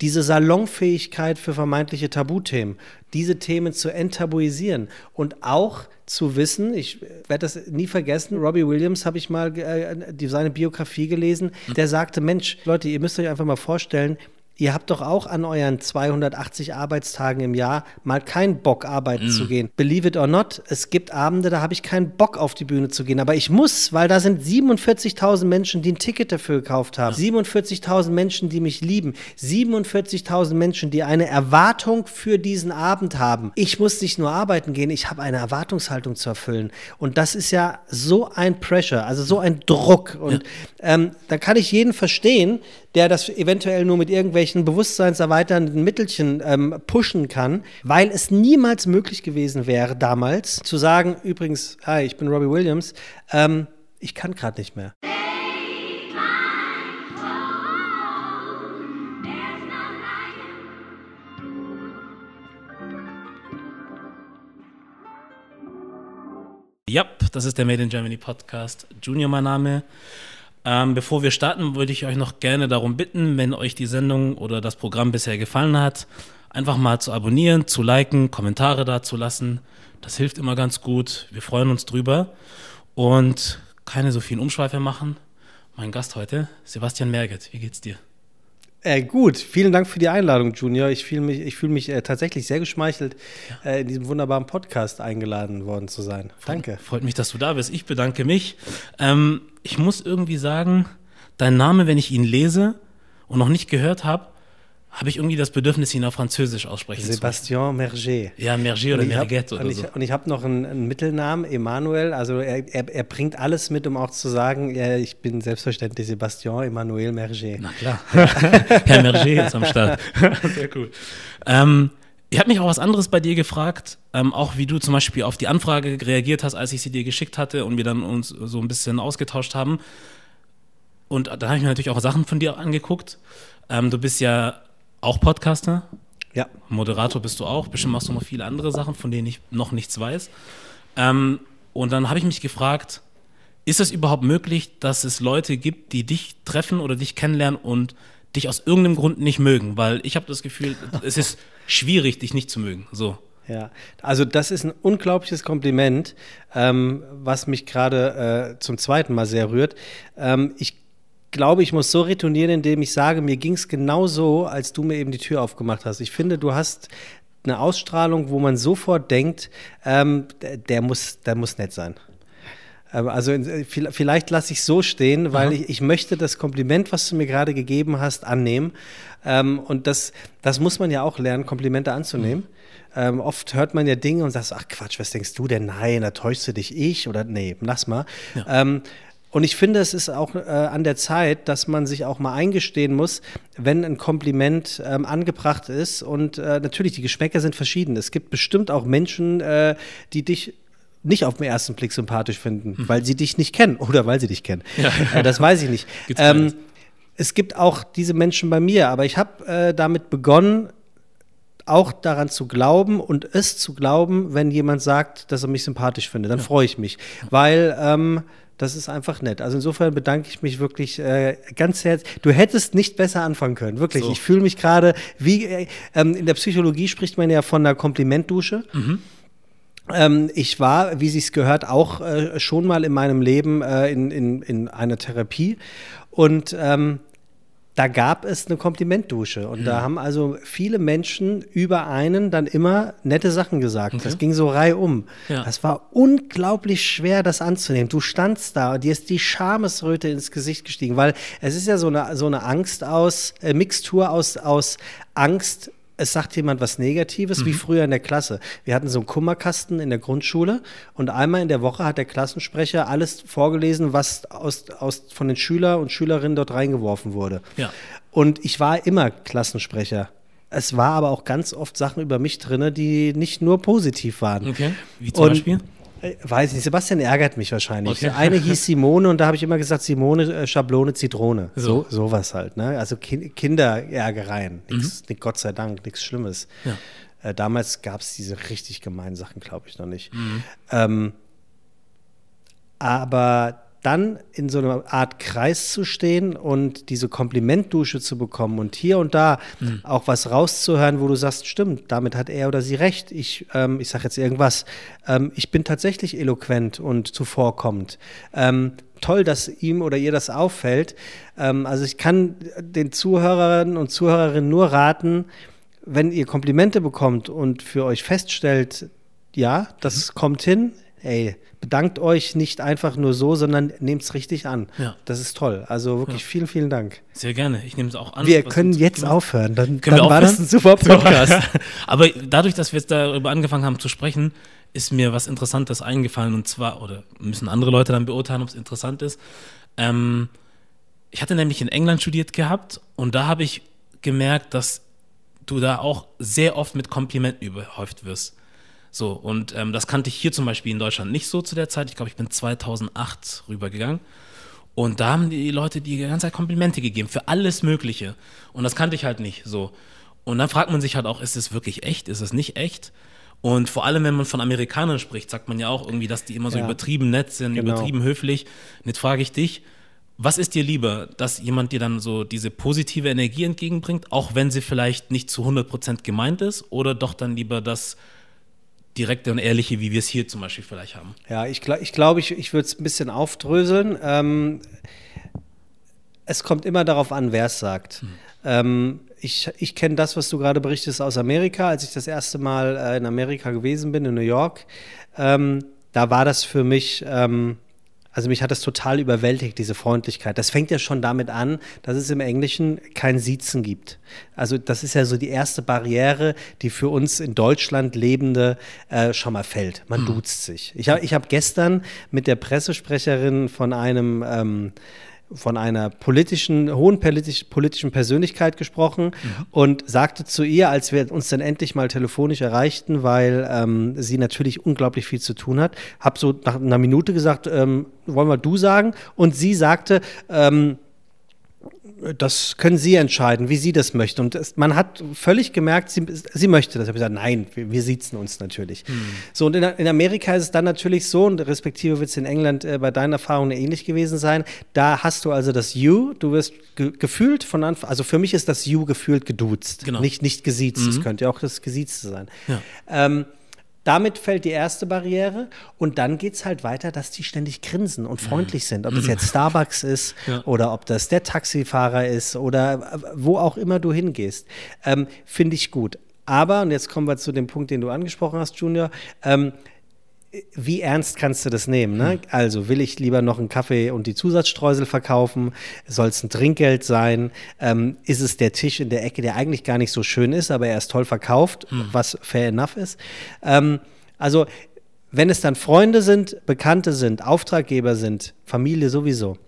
diese Salonfähigkeit für vermeintliche Tabuthemen, diese Themen zu enttabuisieren und auch zu wissen, ich werde das nie vergessen, Robbie Williams habe ich mal äh, die, seine Biografie gelesen, der sagte, Mensch, Leute, ihr müsst euch einfach mal vorstellen, Ihr habt doch auch an euren 280 Arbeitstagen im Jahr mal keinen Bock, arbeiten mm. zu gehen. Believe it or not, es gibt Abende, da habe ich keinen Bock, auf die Bühne zu gehen. Aber ich muss, weil da sind 47.000 Menschen, die ein Ticket dafür gekauft haben. 47.000 Menschen, die mich lieben. 47.000 Menschen, die eine Erwartung für diesen Abend haben. Ich muss nicht nur arbeiten gehen, ich habe eine Erwartungshaltung zu erfüllen. Und das ist ja so ein Pressure, also so ein Druck. Und ja. ähm, da kann ich jeden verstehen, der das eventuell nur mit irgendwelchen bewusstseinserweiternden Mittelchen ähm, pushen kann, weil es niemals möglich gewesen wäre, damals zu sagen, übrigens, hi, ich bin Robbie Williams, ähm, ich kann gerade nicht mehr. Ja, das ist der Made in Germany Podcast. Junior, mein Name. Ähm, bevor wir starten, würde ich euch noch gerne darum bitten, wenn euch die Sendung oder das Programm bisher gefallen hat, einfach mal zu abonnieren, zu liken, Kommentare da zu lassen. Das hilft immer ganz gut. Wir freuen uns drüber. Und keine so vielen Umschweife machen. Mein Gast heute, Sebastian Merget. Wie geht's dir? Äh, gut, vielen Dank für die Einladung, Junior. Ich fühle mich, ich fühl mich äh, tatsächlich sehr geschmeichelt, äh, in diesem wunderbaren Podcast eingeladen worden zu sein. Danke. Freut, freut mich, dass du da bist. Ich bedanke mich. Ähm, ich muss irgendwie sagen, dein Name, wenn ich ihn lese und noch nicht gehört habe, habe ich irgendwie das Bedürfnis, ihn auf Französisch aussprechen Sebastian zu Merget. Ja, Merget oder Merget oder und so. Ich, und ich habe noch einen, einen, Mittelnamen, Emmanuel. Also er, er, er, bringt alles mit, um auch zu sagen, ja, ich bin selbstverständlich Sebastian Emmanuel Merget. Na klar, Herr Merget ist am Start. Sehr cool. Ähm, ich habe mich auch was anderes bei dir gefragt, ähm, auch wie du zum Beispiel auf die Anfrage reagiert hast, als ich sie dir geschickt hatte und wir dann uns so ein bisschen ausgetauscht haben. Und dann habe ich mir natürlich auch Sachen von dir angeguckt. Ähm, du bist ja auch Podcaster? Ja. Moderator bist du auch. Bestimmt machst du noch viele andere Sachen, von denen ich noch nichts weiß. Ähm, und dann habe ich mich gefragt, ist es überhaupt möglich, dass es Leute gibt, die dich treffen oder dich kennenlernen und dich aus irgendeinem Grund nicht mögen? Weil ich habe das Gefühl, es ist schwierig, dich nicht zu mögen. So. Ja, also das ist ein unglaubliches Kompliment, ähm, was mich gerade äh, zum zweiten Mal sehr rührt. Ähm, ich glaube, ich muss so retournieren, indem ich sage, mir ging es genau so, als du mir eben die Tür aufgemacht hast. Ich finde, du hast eine Ausstrahlung, wo man sofort denkt, ähm, der, muss, der muss nett sein. Ähm, also vielleicht lasse ich es so stehen, weil ich, ich, möchte das Kompliment, was du mir gerade gegeben hast, annehmen. Ähm, und das, das muss man ja auch lernen, Komplimente anzunehmen. Mhm. Ähm, oft hört man ja Dinge und sagt, ach Quatsch, was denkst du denn? Nein, da täuschst du dich ich oder nee, lass mal. Ja. Ähm, und ich finde, es ist auch äh, an der Zeit, dass man sich auch mal eingestehen muss, wenn ein Kompliment ähm, angebracht ist. Und äh, natürlich, die Geschmäcker sind verschieden. Es gibt bestimmt auch Menschen, äh, die dich nicht auf den ersten Blick sympathisch finden, mhm. weil sie dich nicht kennen oder weil sie dich kennen. Ja. Äh, das weiß ich nicht. Ähm, es gibt auch diese Menschen bei mir, aber ich habe äh, damit begonnen, auch daran zu glauben und es zu glauben, wenn jemand sagt, dass er mich sympathisch findet. Dann ja. freue ich mich, weil ähm, das ist einfach nett. Also insofern bedanke ich mich wirklich äh, ganz herzlich. Du hättest nicht besser anfangen können, wirklich. So. Ich fühle mich gerade wie äh, ähm, in der Psychologie spricht man ja von einer Komplimentdusche. Mhm. Ähm, ich war, wie sich's gehört, auch äh, schon mal in meinem Leben äh, in, in, in einer Therapie und ähm, da gab es eine Komplimentdusche. Und mhm. da haben also viele Menschen über einen dann immer nette Sachen gesagt. Okay. Das ging so reihum. Ja. Das war unglaublich schwer, das anzunehmen. Du standst da und dir ist die Schamesröte ins Gesicht gestiegen, weil es ist ja so eine, so eine Angst aus, äh, Mixtur aus, aus Angst es sagt jemand was Negatives, mhm. wie früher in der Klasse. Wir hatten so einen Kummerkasten in der Grundschule und einmal in der Woche hat der Klassensprecher alles vorgelesen, was aus, aus, von den Schülern und Schülerinnen dort reingeworfen wurde. Ja. Und ich war immer Klassensprecher. Es war aber auch ganz oft Sachen über mich drin, die nicht nur positiv waren. Okay. Wie zum und, Beispiel? Äh, weiß nicht, Sebastian ärgert mich wahrscheinlich. Okay. Eine hieß Simone und da habe ich immer gesagt, Simone, äh, Schablone, Zitrone. So, so sowas halt. Ne? Also ki Kinderärgereien. Nix, mhm. Gott sei Dank, nichts Schlimmes. Ja. Äh, damals gab es diese richtig gemeinen Sachen, glaube ich, noch nicht. Mhm. Ähm, aber dann in so einer Art Kreis zu stehen und diese Komplimentdusche zu bekommen und hier und da mhm. auch was rauszuhören, wo du sagst, stimmt, damit hat er oder sie recht. Ich, ähm, ich sage jetzt irgendwas. Ähm, ich bin tatsächlich eloquent und zuvorkommend. Ähm, toll, dass ihm oder ihr das auffällt. Ähm, also ich kann den Zuhörerinnen und Zuhörerinnen nur raten, wenn ihr Komplimente bekommt und für euch feststellt, ja, das mhm. kommt hin, ey, bedankt euch nicht einfach nur so, sondern nehmt es richtig an. Ja. Das ist toll. Also wirklich ja. vielen, vielen Dank. Sehr gerne. Ich nehme es auch an. Wir können jetzt gemacht? aufhören. Dann, dann war das ein super Podcast. Aber dadurch, dass wir jetzt darüber angefangen haben zu sprechen, ist mir was Interessantes eingefallen und zwar, oder müssen andere Leute dann beurteilen, ob es interessant ist. Ähm, ich hatte nämlich in England studiert gehabt und da habe ich gemerkt, dass du da auch sehr oft mit Komplimenten überhäuft wirst. So, und ähm, das kannte ich hier zum Beispiel in Deutschland nicht so zu der Zeit. Ich glaube, ich bin 2008 rübergegangen. Und da haben die Leute die ganze Zeit Komplimente gegeben für alles Mögliche. Und das kannte ich halt nicht so. Und dann fragt man sich halt auch, ist es wirklich echt? Ist es nicht echt? Und vor allem, wenn man von Amerikanern spricht, sagt man ja auch irgendwie, dass die immer so ja. übertrieben nett sind, genau. übertrieben höflich. Und jetzt frage ich dich, was ist dir lieber, dass jemand dir dann so diese positive Energie entgegenbringt, auch wenn sie vielleicht nicht zu 100% gemeint ist, oder doch dann lieber das direkte und ehrliche, wie wir es hier zum Beispiel vielleicht haben? Ja, ich glaube, ich, glaub, ich, ich würde es ein bisschen aufdröseln. Ähm, es kommt immer darauf an, wer es sagt. Hm. Ähm, ich, ich kenne das, was du gerade berichtest aus Amerika. Als ich das erste Mal äh, in Amerika gewesen bin, in New York, ähm, da war das für mich, ähm, also mich hat das total überwältigt, diese Freundlichkeit. Das fängt ja schon damit an, dass es im Englischen kein Siezen gibt. Also das ist ja so die erste Barriere, die für uns in Deutschland Lebende äh, schon mal fällt. Man mhm. duzt sich. Ich habe ich hab gestern mit der Pressesprecherin von einem ähm, von einer politischen, hohen politisch, politischen Persönlichkeit gesprochen mhm. und sagte zu ihr, als wir uns dann endlich mal telefonisch erreichten, weil ähm, sie natürlich unglaublich viel zu tun hat, habe so nach einer Minute gesagt, ähm, wollen wir du sagen? Und sie sagte, ähm, das können Sie entscheiden, wie Sie das möchten. Und es, man hat völlig gemerkt, sie, sie möchte das. Ich habe gesagt, nein, wir, wir sitzen uns natürlich. Hm. So, und in, in, Amerika ist es dann natürlich so, und respektive wird es in England äh, bei deinen Erfahrungen ähnlich gewesen sein. Da hast du also das You, du wirst ge gefühlt von Anfang, also für mich ist das You gefühlt geduzt, genau. nicht, nicht gesiezt. Es mhm. könnte ja auch das Gesiezte sein. Ja. Ähm, damit fällt die erste Barriere und dann geht es halt weiter, dass die ständig grinsen und freundlich sind. Ob das jetzt Starbucks ist ja. oder ob das der Taxifahrer ist oder wo auch immer du hingehst. Ähm, Finde ich gut. Aber, und jetzt kommen wir zu dem Punkt, den du angesprochen hast, Junior, ähm, wie ernst kannst du das nehmen? Ne? Hm. Also will ich lieber noch einen Kaffee und die Zusatzstreusel verkaufen? Soll es ein Trinkgeld sein? Ähm, ist es der Tisch in der Ecke, der eigentlich gar nicht so schön ist, aber er ist toll verkauft, hm. was fair enough ist? Ähm, also wenn es dann Freunde sind, Bekannte sind, Auftraggeber sind, Familie sowieso,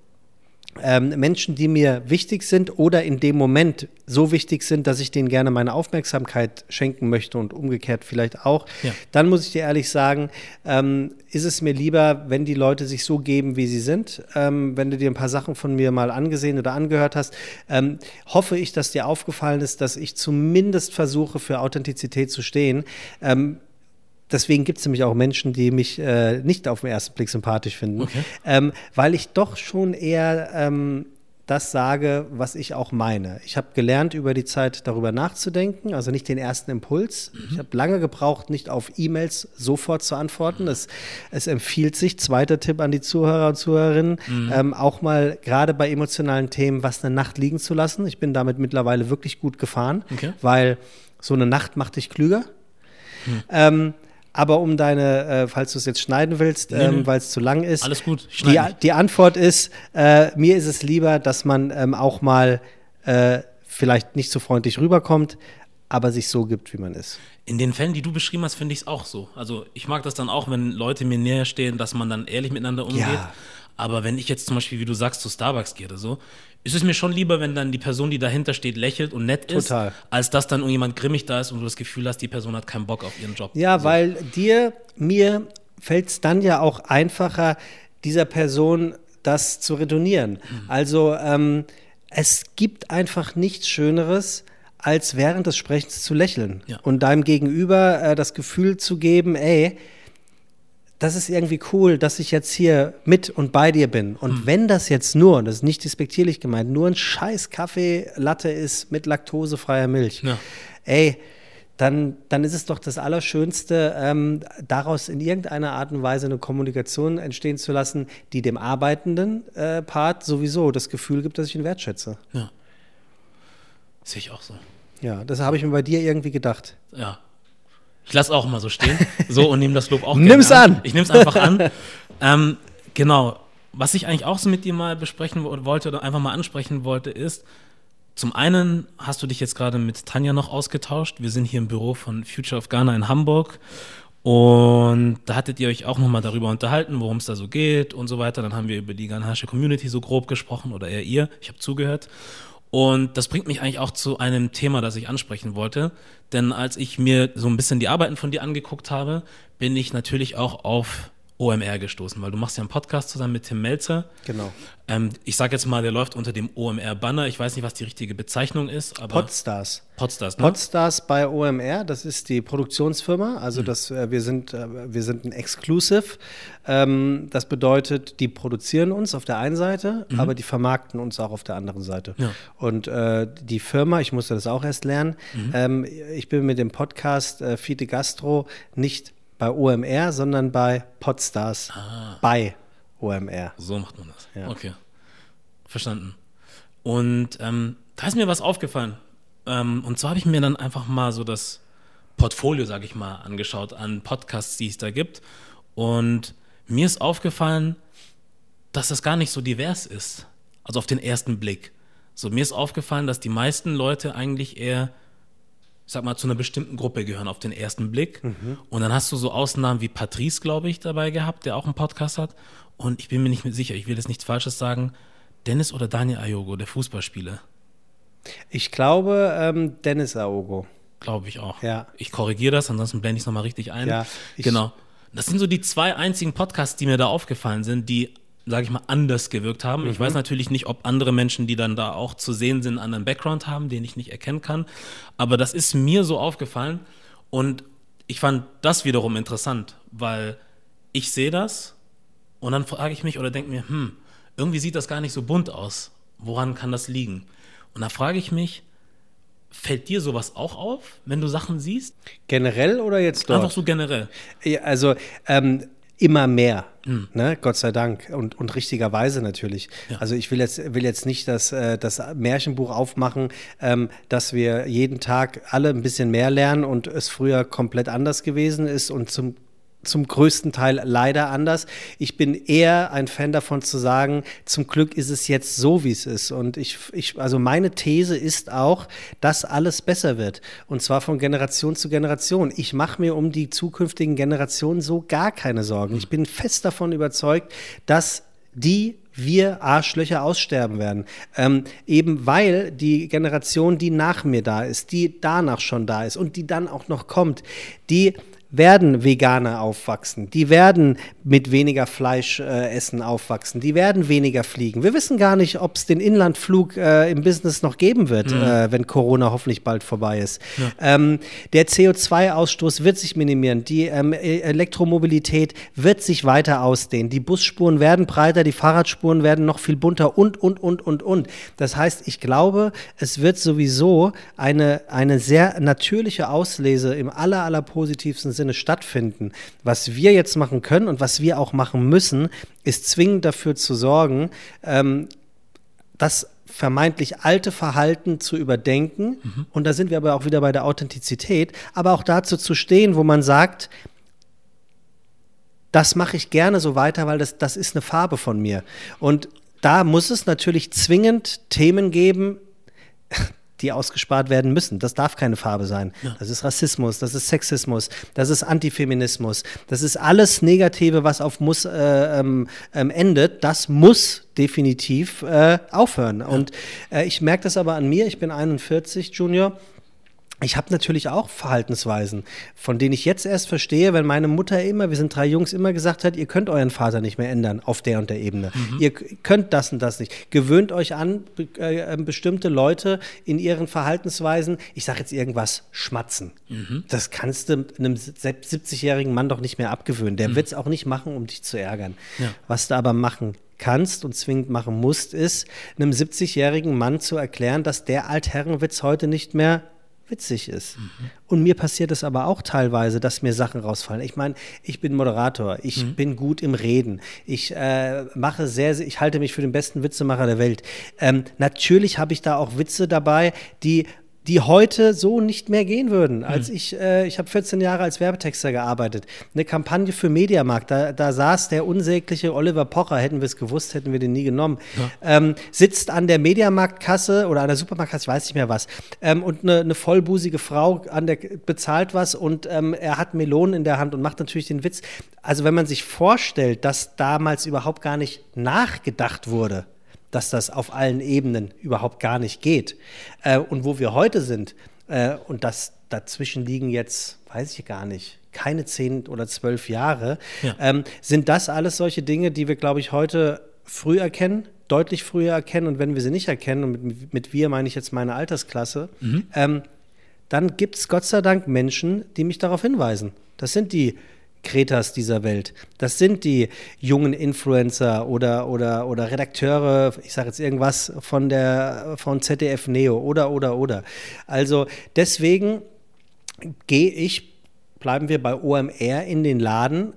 ähm, Menschen, die mir wichtig sind oder in dem Moment so wichtig sind, dass ich denen gerne meine Aufmerksamkeit schenken möchte und umgekehrt vielleicht auch, ja. dann muss ich dir ehrlich sagen, ähm, ist es mir lieber, wenn die Leute sich so geben, wie sie sind. Ähm, wenn du dir ein paar Sachen von mir mal angesehen oder angehört hast, ähm, hoffe ich, dass dir aufgefallen ist, dass ich zumindest versuche, für Authentizität zu stehen. Deswegen gibt es nämlich auch Menschen, die mich äh, nicht auf den ersten Blick sympathisch finden, okay. ähm, weil ich doch schon eher ähm, das sage, was ich auch meine. Ich habe gelernt, über die Zeit darüber nachzudenken, also nicht den ersten Impuls. Mhm. Ich habe lange gebraucht, nicht auf E-Mails sofort zu antworten. Es, es, empfiehlt sich, zweiter Tipp an die Zuhörer und Zuhörerinnen, mhm. ähm, auch mal gerade bei emotionalen Themen was eine Nacht liegen zu lassen. Ich bin damit mittlerweile wirklich gut gefahren, okay. weil so eine Nacht macht dich klüger. Mhm. Ähm, aber um deine, äh, falls du es jetzt schneiden willst, nee, ähm, weil es zu lang ist. Alles gut. Die, die, Antwort ist, äh, mir ist es lieber, dass man ähm, auch mal äh, vielleicht nicht so freundlich rüberkommt, aber sich so gibt, wie man ist. In den Fällen, die du beschrieben hast, finde ich es auch so. Also ich mag das dann auch, wenn Leute mir näher stehen, dass man dann ehrlich miteinander umgeht. Ja. Aber wenn ich jetzt zum Beispiel, wie du sagst, zu Starbucks gehe oder so, ist es mir schon lieber, wenn dann die Person, die dahinter steht, lächelt und nett ist, Total. als dass dann irgendjemand grimmig da ist und du das Gefühl hast, die Person hat keinen Bock auf ihren Job. Ja, so. weil dir, mir fällt es dann ja auch einfacher, dieser Person das zu retournieren. Mhm. Also ähm, es gibt einfach nichts Schöneres, als während des Sprechens zu lächeln ja. und deinem Gegenüber äh, das Gefühl zu geben, ey, das ist irgendwie cool, dass ich jetzt hier mit und bei dir bin. Und Hm. wenn das jetzt nur, das ist nicht despektierlich gemeint, nur ein scheiß Kaffee Latte ist mit laktosefreier Milch, Ja. ey, dann, dann ist es doch das Allerschönste, ähm, daraus in irgendeiner Art und Weise eine Kommunikation entstehen zu lassen, die dem arbeitenden äh, Part sowieso das Gefühl gibt, dass ich ihn wertschätze. Ja. Sehe ich auch so. Ja, das habe ich mir bei dir irgendwie gedacht. Ja. Ich lasse auch mal so stehen. So und nehme das Lob auch Nimm's gerne an. Ich nehme es einfach an. ähm, genau. Was ich eigentlich auch so mit dir mal besprechen wo- wollte oder einfach mal ansprechen wollte, ist, zum einen hast du dich jetzt gerade mit Tanja noch ausgetauscht. Wir sind hier im Büro von Future of Ghana in Hamburg. Und da hattet ihr euch auch nochmal darüber unterhalten, worum es da so geht und so weiter. Dann haben wir über die ghanaische Community so grob gesprochen oder eher ihr. Ich habe zugehört. Und das bringt mich eigentlich auch zu einem Thema, das ich ansprechen wollte. Denn als ich mir so ein bisschen die Arbeiten von dir angeguckt habe, bin ich natürlich auch auf OMR gestoßen, weil du machst ja einen Podcast zusammen mit Tim Melzer. Genau. Ähm, ich sage jetzt mal, der läuft unter dem OMR-Banner. Ich weiß nicht, was die richtige Bezeichnung ist, aber Podstars. Podstars, ne? Podstars bei OMR, das ist die Produktionsfirma. Mhm. Also das, äh, wir, sind, äh, wir sind ein Exclusive. Ähm, das bedeutet, die produzieren uns auf der einen Seite, aber die vermarkten uns auch auf der anderen Seite. Mhm. Ja. Und äh, die Firma, ich musste das auch erst lernen, Mhm. ähm, ich bin mit dem Podcast äh, Fiete Gastro nicht bei OMR, sondern bei Podstars bei OMR. So macht man das. Ja. Okay. Verstanden. Und ähm, da ist mir was aufgefallen. Ähm, und zwar habe ich mir dann einfach mal so das Portfolio, sage ich mal, angeschaut an Podcasts, die es da gibt. Und mir ist aufgefallen, dass das gar nicht so divers ist. Also auf den ersten Blick. So, mir ist aufgefallen, dass die meisten Leute eigentlich eher, ich sag mal, zu einer bestimmten Gruppe gehören auf den ersten Blick. Und dann hast du so Ausnahmen wie Patrice, glaube ich, dabei gehabt, der auch einen Podcast hat. Und ich bin mir nicht mehr sicher, ich will jetzt nichts Falsches sagen. Dennis oder Daniel Ayogo, der Fußballspieler. Ich glaube, ähm, Dennis Aogo. Glaube ich auch. Ja. Ich korrigiere das, ansonsten blende ich es nochmal richtig ein. Ja, ich- genau. Das sind so die zwei einzigen Podcasts, die mir da aufgefallen sind, die, sage ich mal, anders gewirkt haben. Ich Mhm. weiß natürlich nicht, ob andere Menschen, die dann da auch zu sehen sind, einen anderen Background haben, den ich nicht erkennen kann. Aber das ist mir so aufgefallen und ich fand das wiederum interessant, weil ich sehe das und dann frage ich mich oder denke mir, hm, irgendwie sieht das gar nicht so bunt aus. Woran kann das liegen? Und da frage ich mich, fällt dir sowas auch auf, wenn du Sachen siehst? Generell oder jetzt dort? Einfach so generell. Ja, Also ähm, immer mehr, Hm. ne? Gott sei Dank und, und richtigerweise natürlich. Ja. Also ich will jetzt, will jetzt nicht das, äh, das Märchenbuch aufmachen, ähm, dass wir jeden Tag alle ein bisschen mehr lernen und es früher komplett anders gewesen ist und zum zum größten Teil leider anders. Ich bin eher ein Fan davon zu sagen, zum Glück ist es jetzt so, wie es ist. Und ich, ich, also meine These ist auch, dass alles besser wird. Und zwar von Generation zu Generation. Ich mache mir um die zukünftigen Generationen so gar keine Sorgen. Ich bin fest davon überzeugt, dass die wir Arschlöcher aussterben werden. Ähm, eben weil die Generation, die nach mir da ist, die danach schon da ist und die dann auch noch kommt, die werden Veganer aufwachsen, die werden mit weniger Fleisch äh, essen aufwachsen, die werden weniger fliegen. Wir wissen gar nicht, ob es den Inlandflug äh, im Business noch geben wird, äh, wenn Corona hoffentlich bald vorbei ist. Ähm, der CO2-Ausstoß wird sich minimieren, die ähm, E- Elektromobilität wird sich weiter ausdehnen, die Busspuren werden breiter, die Fahrradspuren werden noch viel bunter und, und, und, und, und. Das heißt, ich glaube, es wird sowieso eine, eine sehr natürliche Auslese im aller, aller positivsten Sinne stattfinden. Was wir jetzt machen können und was wir auch machen müssen, ist zwingend dafür zu sorgen, ähm, das vermeintlich alte Verhalten zu überdenken. Und da sind wir aber auch wieder bei der Authentizität, aber auch dazu zu stehen, wo man sagt, das mache ich gerne so weiter, weil das, das ist eine Farbe von mir. Und da muss es natürlich zwingend Themen geben, die ausgespart werden müssen. Das darf keine Farbe sein. Das ist Rassismus, das ist Sexismus, das ist Antifeminismus, das ist alles Negative, was auf muss äh, ähm, ähm, endet. Das muss definitiv äh, aufhören. Und äh, ich merke das aber an mir. Ich bin 41, Junior. Ich habe natürlich auch Verhaltensweisen, von denen ich jetzt erst verstehe, wenn meine Mutter immer, wir sind drei Jungs, immer gesagt hat, ihr könnt euren Vater nicht mehr ändern auf der und der Ebene. Mhm. Ihr könnt das und das nicht. Gewöhnt euch an, äh, ähm, bestimmte Leute in ihren Verhaltensweisen, ich sage jetzt irgendwas, schmatzen. Mhm. Das kannst du einem 70-jährigen Mann doch nicht mehr abgewöhnen. Der mhm. wird es auch nicht machen, um dich zu ärgern. Ja. Was du aber machen kannst und zwingend machen musst, ist, einem 70-jährigen Mann zu erklären, dass der Altherrenwitz heute nicht mehr witzig ist. Mhm. Und mir passiert es aber auch teilweise, dass mir Sachen rausfallen. Ich meine, ich bin Moderator, ich mhm. bin gut im Reden, ich äh, mache sehr, ich halte mich für den besten Witzemacher der Welt. Ähm, natürlich habe ich da auch Witze dabei, die die heute so nicht mehr gehen würden. Als hm. ich, äh, ich habe 14 Jahre als Werbetexter gearbeitet. Eine Kampagne für Mediamarkt, da, da saß der unsägliche Oliver Pocher, hätten wir es gewusst, hätten wir den nie genommen, ja. ähm, sitzt an der Mediamarktkasse oder an der Supermarktkasse, ich weiß nicht mehr was, ähm, und eine, eine, vollbusige Frau an der, bezahlt was und ähm, er hat Melonen in der Hand und macht natürlich den Witz. Also wenn man sich vorstellt, dass damals überhaupt gar nicht nachgedacht wurde, dass das auf allen Ebenen überhaupt gar nicht geht. Äh, und wo wir heute sind, äh, und das dazwischen liegen jetzt, weiß ich gar nicht, keine zehn oder zwölf Jahre, ja. ähm, sind das alles solche Dinge, die wir, glaube ich, heute früh erkennen, deutlich früher erkennen. Und wenn wir sie nicht erkennen, und mit, mit wir meine ich jetzt meine Altersklasse, mhm. ähm, dann gibt es Gott sei Dank Menschen, die mich darauf hinweisen. Das sind die Kretas dieser Welt. Das sind die jungen Influencer oder, oder, oder Redakteure, ich sage jetzt irgendwas von der von ZDF Neo oder oder oder. Also deswegen gehe ich, bleiben wir bei OMR in den Laden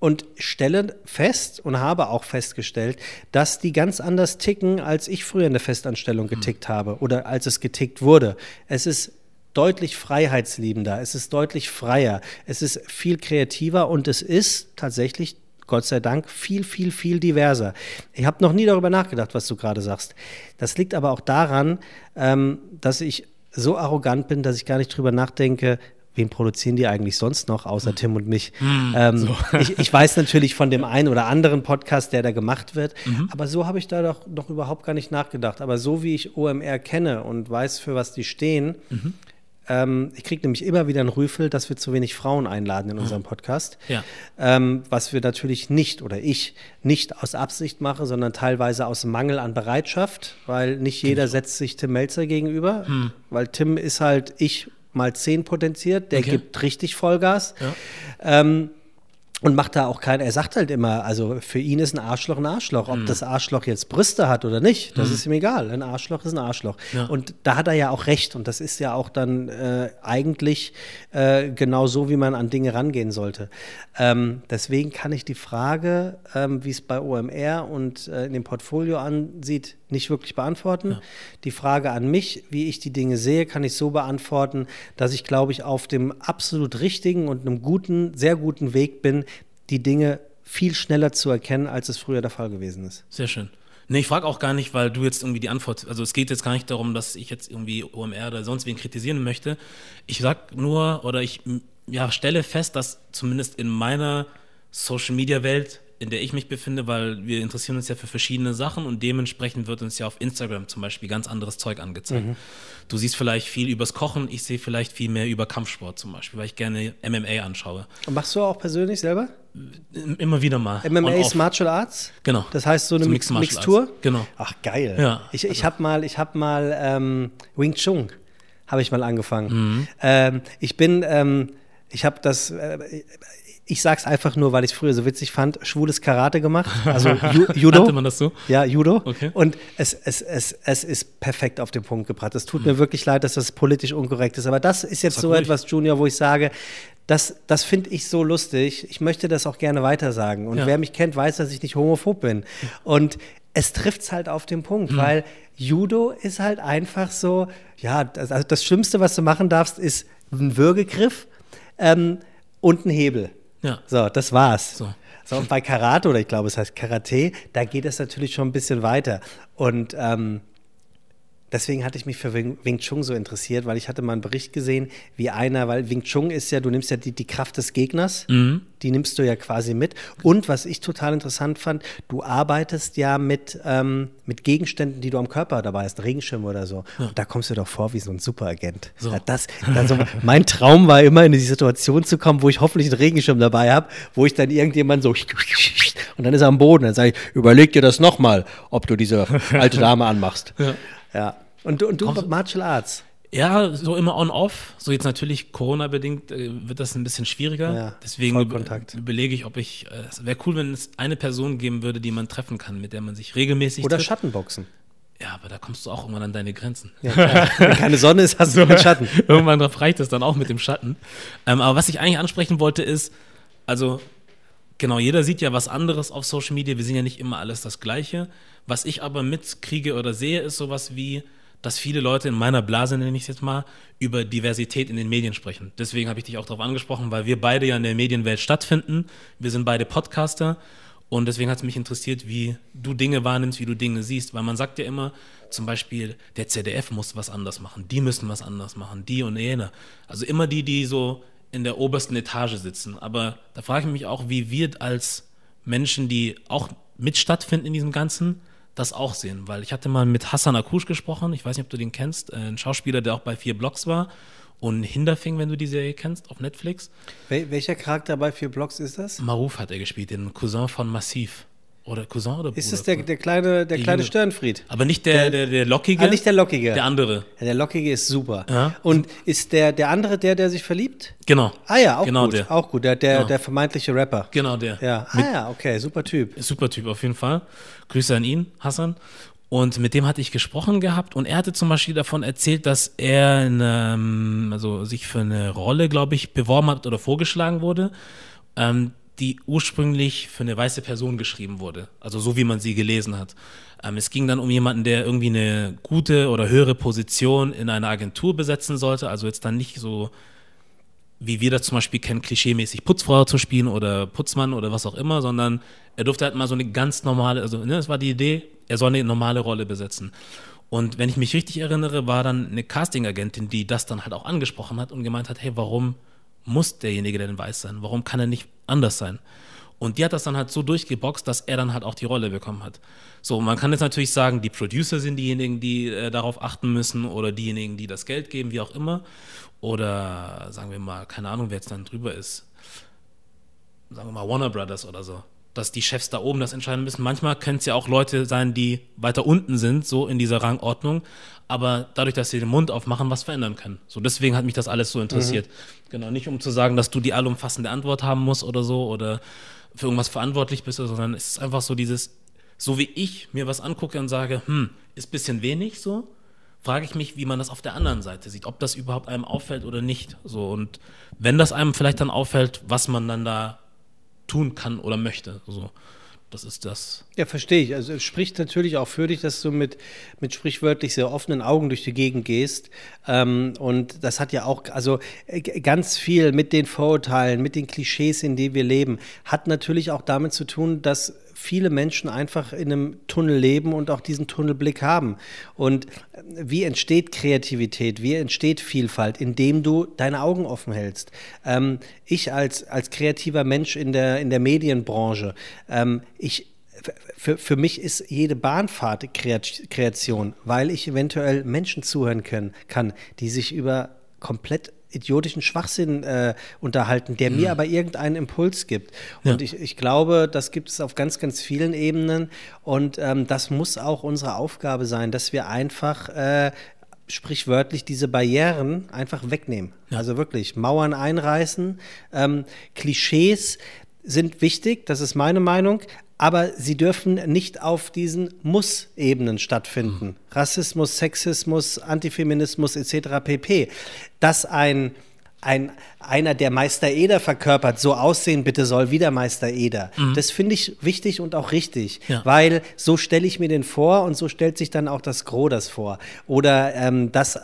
und stelle fest und habe auch festgestellt, dass die ganz anders ticken, als ich früher in der Festanstellung getickt habe oder als es getickt wurde. Es ist deutlich freiheitsliebender, es ist deutlich freier, es ist viel kreativer und es ist tatsächlich Gott sei Dank viel, viel, viel diverser. Ich habe noch nie darüber nachgedacht, was du gerade sagst. Das liegt aber auch daran, ähm, dass ich so arrogant bin, dass ich gar nicht drüber nachdenke, wen produzieren die eigentlich sonst noch, außer mhm. Tim und mich? Mhm, ähm, so. ich, ich, weiß natürlich von dem einen oder anderen Podcast, der da gemacht wird, mhm. aber so habe ich da doch noch überhaupt gar nicht nachgedacht. Aber so wie ich OMR kenne und weiß, für was die stehen, mhm. Ähm, ich kriege nämlich immer wieder einen Rüffel, dass wir zu wenig Frauen einladen in unserem Podcast. Ja. Ähm, was wir natürlich nicht oder ich nicht aus Absicht mache, sondern teilweise aus Mangel an Bereitschaft, weil nicht jeder setzt sich Tim Melzer gegenüber, hm. weil Tim ist halt ich mal zehn potenziert, der okay. gibt richtig Vollgas. Ja. Ähm, und macht da auch kein, er sagt halt immer, also für ihn ist ein Arschloch ein Arschloch. Ob mhm. das Arschloch jetzt Brüste hat oder nicht, das mhm. ist ihm egal. Ein Arschloch ist ein Arschloch. Ja. Und da hat er ja auch recht. Und das ist ja auch dann äh, eigentlich äh, genau so, wie man an Dinge rangehen sollte. Ähm, deswegen kann ich die Frage, ähm, wie es bei OMR und äh, in dem Portfolio ansieht, nicht wirklich beantworten. Ja. Die Frage an mich, wie ich die Dinge sehe, kann ich so beantworten, dass ich, glaube ich, auf dem absolut richtigen und einem guten, sehr guten Weg bin, die Dinge viel schneller zu erkennen, als es früher der Fall gewesen ist. Sehr schön. Nee, ich frage auch gar nicht, weil du jetzt irgendwie die Antwort, also es geht jetzt gar nicht darum, dass ich jetzt irgendwie OMR oder sonst wen kritisieren möchte. Ich sag nur oder ich ja, stelle fest, dass zumindest in meiner Social Media Welt in der ich mich befinde, weil wir interessieren uns ja für verschiedene Sachen und dementsprechend wird uns ja auf Instagram zum Beispiel ganz anderes Zeug angezeigt. Mhm. Du siehst vielleicht viel übers Kochen, ich sehe vielleicht viel mehr über Kampfsport zum Beispiel, weil ich gerne MMA anschaue. Und machst du auch persönlich selber? Immer wieder mal. MMA ist Martial Arts? Genau. Das heißt so eine so Mix Mixtur? Arts. Genau. Ach geil. Ja. Ich, ich also. habe mal, ich hab mal ähm, Wing Chun habe ich mal angefangen. Mhm. Ähm, ich bin ähm, ich habe das, äh, ich sag's einfach nur, weil ich es früher so witzig fand, schwules Karate gemacht. Also Ju Judo. Nannte man das so? Ja, Judo. Okay. Und es, es, es, es ist perfekt auf den Punkt gebracht. Es tut mhm. mir wirklich leid, dass das politisch unkorrekt ist. Aber das ist jetzt so ruhig. etwas, Junior, wo ich sage, das, das finde ich so lustig. Ich möchte das auch gerne weitersagen. Und ja. wer mich kennt, weiß, dass ich nicht homophob bin. Und es trifft es halt auf den Punkt, mhm. weil Judo ist halt einfach so, ja, das, also das Schlimmste, was du machen darfst, ist ein Würgegriff ähm, und ein Hebel. Ja. So, das war's. So. so. und bei Karate, oder ich glaube, es heißt Karate, da geht es natürlich schon ein bisschen weiter. Und ähm, deswegen hatte ich mich für Wing, Wing Chun so interessiert, weil ich hatte mal einen Bericht gesehen, wie einer, weil Wing Chun ist ja, du nimmst ja die, die Kraft des Gegners, Mhm. die nimmst du ja quasi mit. Und was ich total interessant fand, du arbeitest ja mit, ähm, mit Gegenständen, die du am Körper dabei hast, Regenschirm oder so. Und da kommst du doch vor wie so ein Superagent. So. Ja, Das, also mein Traum war immer in die Situation zu kommen, wo ich hoffentlich einen Regenschirm dabei habe, wo ich dann irgendjemand so und dann ist er am Boden. Dann sage ich, überleg dir das nochmal, ob du diese alte Dame anmachst. Ja. Ja. Und du, und du Martial Arts. Ja, so immer on-off. So jetzt natürlich Corona-bedingt äh, wird das ein bisschen schwieriger. Ja, Deswegen überlege ich, ob ich, äh, es wäre cool, wenn es eine Person geben würde, die man treffen kann, mit der man sich regelmäßig Oder trifft. Schattenboxen. Ja, aber da kommst du auch irgendwann an deine Grenzen. Ja. Wenn keine Sonne ist, hast du keinen Schatten. Irgendwann reicht es dann auch mit dem Schatten. Ähm, aber was ich eigentlich ansprechen wollte ist, also genau, jeder sieht ja was anderes auf Social Media. Wir sehen ja nicht immer alles das Gleiche. Was ich aber mitkriege oder sehe, ist sowas wie, dass viele Leute in meiner Blase, nenne ich es jetzt mal, über Diversität in den Medien sprechen. Deswegen habe ich dich auch darauf angesprochen, weil wir beide ja in der Medienwelt stattfinden. Wir sind beide Podcaster. Und deswegen hat es mich interessiert, wie du Dinge wahrnimmst, wie du Dinge siehst. Weil man sagt ja immer, zum Beispiel, der ZDF muss was anders machen, die müssen was anders machen, die und jene. Also immer die, die so in der obersten Etage sitzen. Aber da frage ich mich auch, wie wir als Menschen, die auch mit stattfinden in diesem Ganzen, das auch sehen. Weil ich hatte mal mit Hassan Akush gesprochen, ich weiß nicht, ob du den kennst, äh, ein Schauspieler, der auch bei vier Blocks war. Und Hinderfing, wenn du die Serie kennst, auf Netflix. Wel welcher Charakter bei vier Blocks ist das? Maruf hat er gespielt, den Cousin von Massiv. Oder Cousin oder Bruder? Ist das der, der kleine, der Die kleine Junge. Störenfried? Aber nicht der, der, der Lockige. Ah, nicht der Lockige. Der andere. Ja, der Lockige ist super. Ja. Und ist der, der andere der, der sich verliebt? Genau. Ah ja, auch Genau gut. der. Auch gut. Der, der, Genau. der vermeintliche Rapper. Genau der. Ja. Ah ja, okay, super Typ. Super Typ auf jeden Fall. Grüße an ihn, Hassan. Und mit dem hatte ich gesprochen gehabt und er hatte zum Beispiel davon erzählt, dass er in, ähm, also sich für eine Rolle, glaube ich, beworben hat oder vorgeschlagen wurde, ähm, die ursprünglich für eine weiße Person geschrieben wurde. Also so wie man sie gelesen hat. Ähm, es ging dann um jemanden, der irgendwie eine gute oder höhere Position in einer Agentur besetzen sollte. Also jetzt dann nicht so wie wir das zum Beispiel kennen, klischeemäßig Putzfrau zu spielen oder Putzmann oder was auch immer, sondern er durfte halt mal so eine ganz normale, also ne, das war die Idee, er soll eine normale Rolle besetzen. Und wenn ich mich richtig erinnere, war dann eine Casting-Agentin, die das dann halt auch angesprochen hat und gemeint hat, hey, warum muss derjenige denn weiß sein? Warum kann er nicht anders sein? Und die hat das dann halt so durchgeboxt, dass er dann halt auch die Rolle bekommen hat. So, man kann jetzt natürlich sagen, die Producer sind diejenigen, die äh, darauf achten müssen oder diejenigen, die das Geld geben, wie auch immer. Oder sagen wir mal, keine Ahnung, wer jetzt dann drüber ist. Sagen wir mal Warner Brothers oder so. Dass die Chefs da oben das entscheiden müssen. Manchmal können es ja auch Leute sein, die weiter unten sind, so in dieser Rangordnung, aber dadurch, dass sie den Mund aufmachen, was verändern können. So, deswegen hat mich das alles so interessiert. Genau, nicht um zu sagen, dass du die allumfassende Antwort haben musst oder so oder für irgendwas verantwortlich bist, sondern es ist einfach so dieses, so wie ich mir was angucke und sage, hm, ist ein bisschen wenig so, frage ich mich, wie man das auf der anderen Seite sieht, ob das überhaupt einem auffällt oder nicht. So und wenn das einem vielleicht dann auffällt, was man dann da tun kann oder möchte. So, das ist das. Ja, verstehe ich. Also es spricht natürlich auch für dich, dass du mit, mit sprichwörtlich sehr offenen Augen durch die Gegend gehst. Ähm, und das hat ja auch, also äh, ganz viel mit den Vorurteilen, mit den Klischees, in denen wir leben, hat natürlich auch damit zu tun, dass viele Menschen einfach in einem Tunnel leben und auch diesen Tunnelblick haben. Und wie entsteht Kreativität, wie entsteht Vielfalt, indem du deine Augen offen hältst? Ähm, ich als, als kreativer Mensch in der, in der Medienbranche, ähm, ich für, für mich ist jede Bahnfahrt Kreat- Kreation, weil ich eventuell Menschen zuhören können, kann, die sich über komplett idiotischen Schwachsinn äh, unterhalten, der mir aber irgendeinen Impuls gibt. Und Ja. ich, ich glaube, das gibt es auf ganz, ganz vielen Ebenen. Und ähm, das muss auch unsere Aufgabe sein, dass wir einfach äh, sprichwörtlich diese Barrieren einfach wegnehmen. Also wirklich Mauern einreißen. Ähm, Klischees sind wichtig, das ist meine Meinung, aber sie dürfen nicht auf diesen Muss-Ebenen stattfinden. Rassismus, Sexismus, Antifeminismus etc. pp. Dass ein ein, einer, der Meister Eder verkörpert, so aussehen bitte soll wie der Meister Eder. Das finde ich wichtig und auch richtig, Ja. weil so stelle ich mir den vor und so stellt sich dann auch das Gros das vor. Oder ähm, dass äh,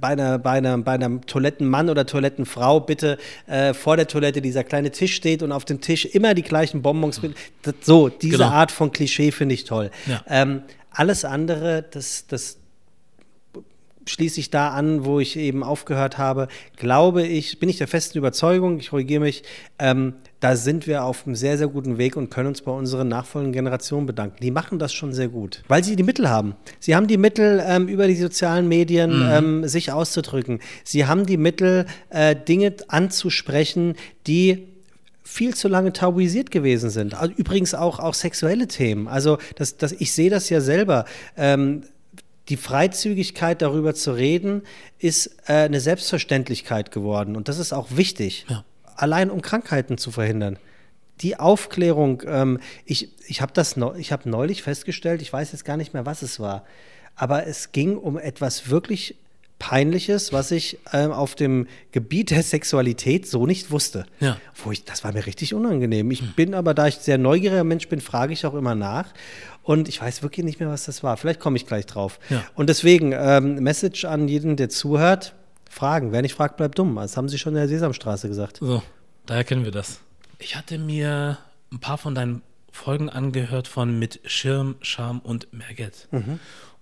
bei einer, bei, einer, bei einem Toilettenmann oder Toilettenfrau bitte äh, vor der Toilette dieser kleine Tisch steht und auf dem Tisch immer die gleichen Bonbons. mit- Das, so, diese Genau. Art von Klischee finde ich toll. Ja. Ähm, alles andere, das, das schließe ich da an, wo ich eben aufgehört habe, glaube ich, bin ich der festen Überzeugung, ich korrigiere mich, ähm, da sind wir auf einem sehr, sehr guten Weg und können uns bei unseren nachfolgenden Generationen bedanken. Die machen das schon sehr gut, weil sie die Mittel haben. Sie haben die Mittel, ähm, über die sozialen Medien mhm. ähm, sich auszudrücken. Sie haben die Mittel, äh, Dinge anzusprechen, die viel zu lange tabuisiert gewesen sind. Also übrigens auch, auch sexuelle Themen. Also das, das, ich sehe das ja selber. Ähm, die Freizügigkeit darüber zu reden, ist äh, eine Selbstverständlichkeit geworden. Und das ist auch wichtig, ja. allein um Krankheiten zu verhindern. Die Aufklärung, ähm, ich, ich habe das ich hab neulich festgestellt, ich weiß jetzt gar nicht mehr, was es war, aber es ging um etwas wirklich Peinliches, was ich ähm, auf dem Gebiet der Sexualität so nicht wusste. Ja. Wo ich, das war mir richtig unangenehm. Ich hm. bin aber, da ich sehr neugieriger Mensch bin, frage ich auch immer nach. Und ich weiß wirklich nicht mehr, was das war. Vielleicht komme ich gleich drauf. Ja. Und deswegen, ähm, Message an jeden, der zuhört: Fragen. Wer nicht fragt, bleibt dumm. Das haben sie schon in der Sesamstraße gesagt. So, daher kennen wir das. Ich hatte mir ein paar von deinen Folgen angehört von Mit Schirm, Scham und Merget. Mhm.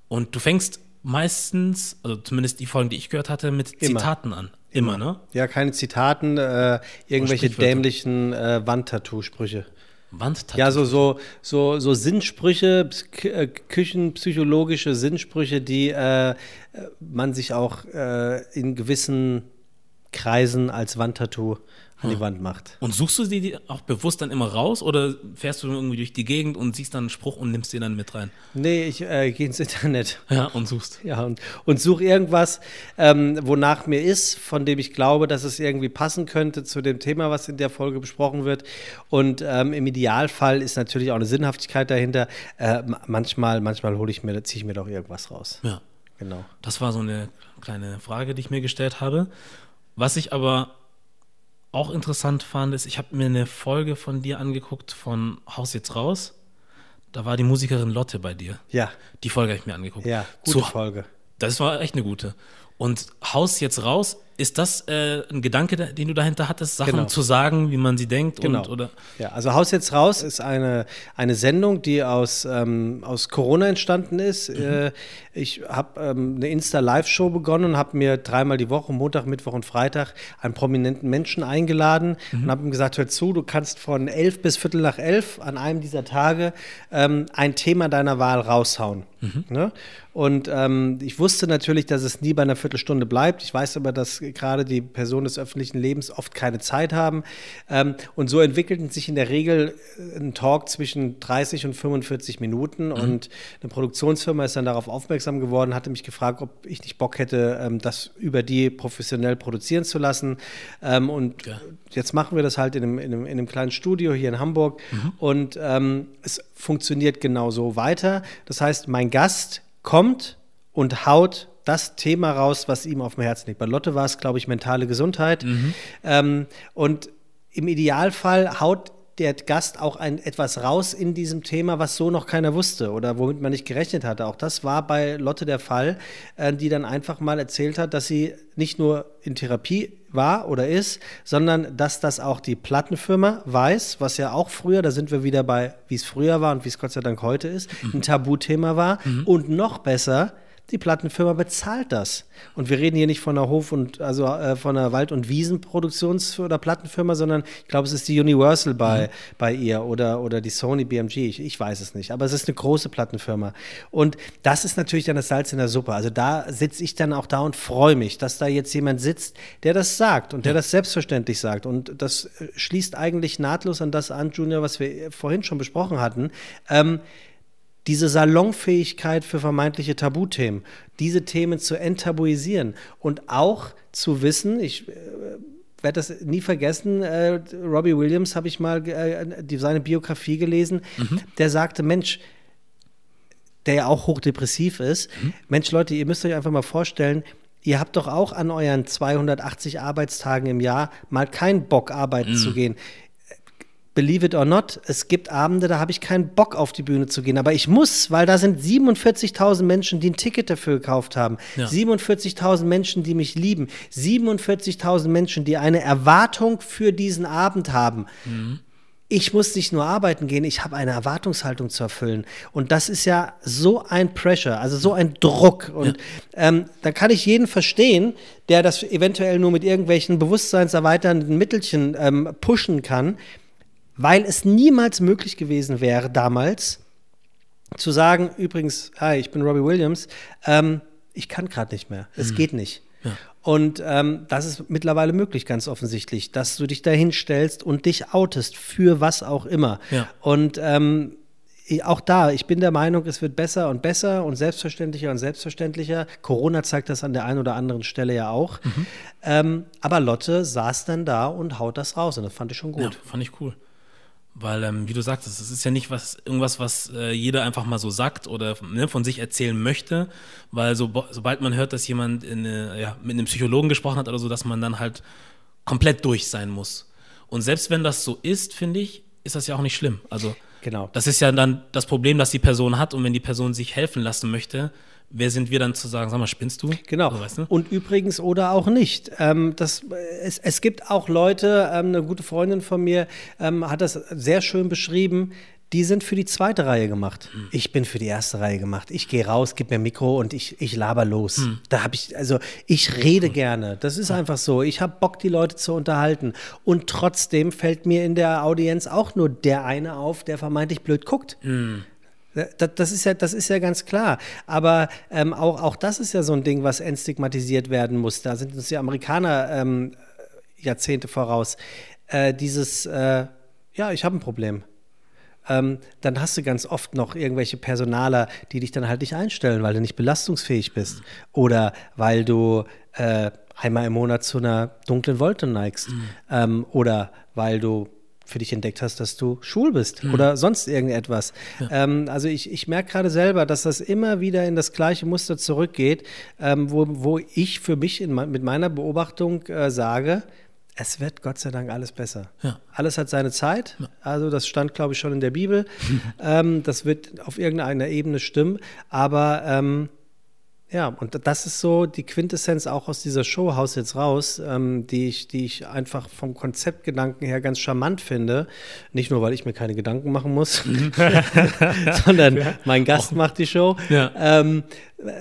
Und du fängst meistens, also zumindest die Folgen, die ich gehört hatte, mit Immer. Zitaten an. Immer, Immer, ne? Ja, keine Zitaten, äh, irgendwelche dämlichen äh, Wandtattoo-Sprüche. Wandtattoo? Ja, so, so, so, so Sinnsprüche, äh, küchenpsychologische Sinnsprüche, die äh, man sich auch äh, in gewissen Kreisen als Wandtattoo an die. Wand macht. Und suchst du die auch bewusst dann immer raus oder fährst du irgendwie durch die Gegend und siehst dann einen Spruch und nimmst den dann mit rein? Nee, ich äh, gehe ins Internet. Ja, und suchst. Ja, und, und suche irgendwas, ähm, wonach mir ist, von dem ich glaube, dass es irgendwie passen könnte zu dem Thema, was in der Folge besprochen wird. Und ähm, im Idealfall ist natürlich auch eine Sinnhaftigkeit dahinter. Äh, manchmal manchmal hole ich mir, ziehe ich mir doch irgendwas raus. Ja. Genau. Das war so eine kleine Frage, die ich mir gestellt habe. Was ich aber auch interessant fand, ist, ich habe mir eine Folge von dir angeguckt von Haus jetzt raus. Da war die Musikerin Lotte bei dir. Ja. Die Folge habe ich mir angeguckt. Ja, gute Zu, Folge. Das war echt eine gute. Und Haus jetzt raus ist das äh, ein Gedanke, den du dahinter hattest, Sachen genau. zu sagen, wie man sie denkt? Genau. Und, oder? Ja, also Haus jetzt raus ist eine, eine Sendung, die aus, ähm, aus Corona entstanden ist. Mhm. Äh, ich habe ähm, eine Insta-Live-Show begonnen und habe mir dreimal die Woche, Montag, Mittwoch und Freitag, einen prominenten Menschen eingeladen mhm. und habe ihm gesagt, hör zu, du kannst von elf bis Viertel nach elf an einem dieser Tage ähm, ein Thema deiner Wahl raushauen. Mhm. Ne? Und ähm, ich wusste natürlich, dass es nie bei einer Viertelstunde bleibt. Ich weiß aber, dass gerade die Personen des öffentlichen Lebens oft keine Zeit haben. Ähm, und so entwickelten sich in der Regel äh, ein Talk zwischen 30 und 45 Minuten. Mhm. Und eine Produktionsfirma ist dann darauf aufmerksam geworden, hatte mich gefragt, ob ich nicht Bock hätte, ähm, das über die professionell produzieren zu lassen. Ähm, und ja. jetzt machen wir das halt in einem, in einem, in einem kleinen Studio hier in Hamburg. Mhm. Und ähm, es funktioniert genauso weiter. Das heißt, mein Gast kommt und haut das Thema raus, was ihm auf dem Herzen liegt. Bei Lotte war es, glaube ich, mentale Gesundheit. Mhm. Ähm, und im Idealfall haut der Gast auch ein, etwas raus in diesem Thema, was so noch keiner wusste oder womit man nicht gerechnet hatte. Auch das war bei Lotte der Fall, äh, die dann einfach mal erzählt hat, dass sie nicht nur in Therapie war oder ist, sondern dass das auch die Plattenfirma weiß, was ja auch früher, da sind wir wieder bei, wie es früher war und wie es Gott sei Dank heute ist, mhm. ein Tabuthema war. Mhm. Und noch besser, die Plattenfirma bezahlt das. Und wir reden hier nicht von einer Hof- und also äh, von einer Wald- und Wiesenproduktions- oder Plattenfirma, sondern ich glaube, es ist die Universal bei, mhm. bei ihr oder, oder die Sony BMG. Ich, ich weiß es nicht. Aber es ist eine große Plattenfirma. Und das ist natürlich dann das Salz in der Suppe. Also da sitze ich dann auch da und freue mich, dass da jetzt jemand sitzt, der das sagt und der das selbstverständlich sagt. Und das äh, schließt eigentlich nahtlos an das an, Junior, was wir vorhin schon besprochen hatten. Ähm, diese Salonfähigkeit für vermeintliche Tabuthemen, diese Themen zu enttabuisieren und auch zu wissen, ich äh, werde das nie vergessen, äh, Robbie Williams habe ich mal äh, die, seine Biografie gelesen, mhm. der sagte, Mensch, der ja auch hochdepressiv ist, mhm. Mensch Leute, ihr müsst euch einfach mal vorstellen, Ihr habt doch auch an euren 280 Arbeitstagen im Jahr mal keinen Bock, arbeiten mhm. zu gehen believe it or not, es gibt Abende, da habe ich keinen Bock auf die Bühne zu gehen, aber ich muss, weil da sind 47.000 Menschen, die ein Ticket dafür gekauft haben, ja. 47.000 Menschen, die mich lieben, 47.000 Menschen, die eine Erwartung für diesen Abend haben. Mhm. ich muss nicht nur arbeiten gehen, ich habe eine Erwartungshaltung zu erfüllen. Und das ist ja so ein Pressure, also so ein Druck. Und ja. ähm, da kann ich jeden verstehen, der das eventuell nur mit irgendwelchen bewusstseinserweiternden Mittelchen ähm, pushen kann, weil es niemals möglich gewesen wäre, damals zu sagen, übrigens, hi, ich bin Robbie Williams, ähm, ich kann gerade nicht mehr, es mhm. geht nicht. Ja. Und ähm, das ist mittlerweile möglich, ganz offensichtlich, dass du dich dahin stellst und dich outest für was auch immer. Ja. Und ähm, auch da, ich bin der Meinung, es wird besser und besser und selbstverständlicher und selbstverständlicher. Corona zeigt das an der einen oder anderen Stelle ja auch. Mhm. Ähm, aber Lotte saß dann da und haut das raus und das fand ich schon gut. Ja, fand ich cool. Weil, ähm, wie du sagtest, es ist ja nicht was, irgendwas, was äh, jeder einfach mal so sagt oder ne, von sich erzählen möchte, weil so, sobald man hört, dass jemand in, äh, ja, mit einem Psychologen gesprochen hat oder so, dass man dann halt komplett durch sein muss. Und selbst wenn das so ist, finde ich, ist das ja auch nicht schlimm. Also, genau. das ist ja dann das Problem, das die Person hat und wenn die Person sich helfen lassen möchte, wer sind wir dann zu sagen, sag mal, spinnst du? Genau. Also, weißt du? Und übrigens oder auch nicht. Ähm, das, es, es gibt auch Leute, ähm, eine gute Freundin von mir ähm, hat das sehr schön beschrieben, die sind für die zweite Reihe gemacht. Hm. Ich bin für die erste Reihe gemacht. Ich gehe raus, gib mir Mikro und ich, ich laber los. Hm. Da habe ich, also ich rede hm. gerne. Das ist einfach so. Ich habe Bock, die Leute zu unterhalten. Und trotzdem fällt mir in der Audienz auch nur der eine auf, der vermeintlich blöd guckt. Das, das, ist ja, das ist ja ganz klar. Aber ähm, auch, auch das ist ja so ein Ding, was entstigmatisiert werden muss. Da sind uns die Amerikaner ähm, Jahrzehnte voraus. Äh, dieses, äh, ja, ich habe ein Problem. Ähm, dann hast du ganz oft noch irgendwelche Personaler, die dich dann halt nicht einstellen, weil du nicht belastungsfähig bist. Oder weil du äh, einmal im Monat zu einer dunklen Wolte neigst. Mhm. Ähm, oder weil du für dich entdeckt hast, dass du schwul bist mhm. oder sonst irgendetwas. Ja. Ähm, also ich, ich merke gerade selber, dass das immer wieder in das gleiche Muster zurückgeht, ähm, wo, wo ich für mich in, mit meiner Beobachtung äh, sage, es wird Gott sei Dank alles besser. Ja. Alles hat seine Zeit. Ja. Also das stand, glaube ich, schon in der Bibel. ähm, das wird auf irgendeiner Ebene stimmen. Aber ähm, ja, und das ist so die Quintessenz auch aus dieser Show Haus jetzt raus, ähm, die, ich, die ich einfach vom Konzeptgedanken her ganz charmant finde. Nicht nur, weil ich mir keine Gedanken machen muss, mhm. sondern ja. mein Gast auch. macht die Show, ja. ähm,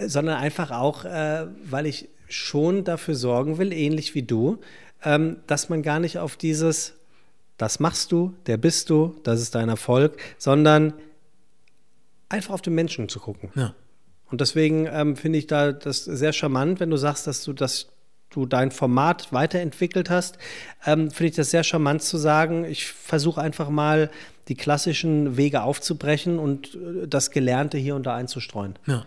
sondern einfach auch, äh, weil ich schon dafür sorgen will, ähnlich wie du, ähm, dass man gar nicht auf dieses, das machst du, der bist du, das ist dein Erfolg, sondern einfach auf den Menschen zu gucken. Ja. Und deswegen ähm, finde ich da das sehr charmant, wenn du sagst, dass du das du dein Format weiterentwickelt hast, ähm, finde ich das sehr charmant zu sagen, ich versuche einfach mal die klassischen Wege aufzubrechen und äh, das Gelernte hier und da einzustreuen. Ja.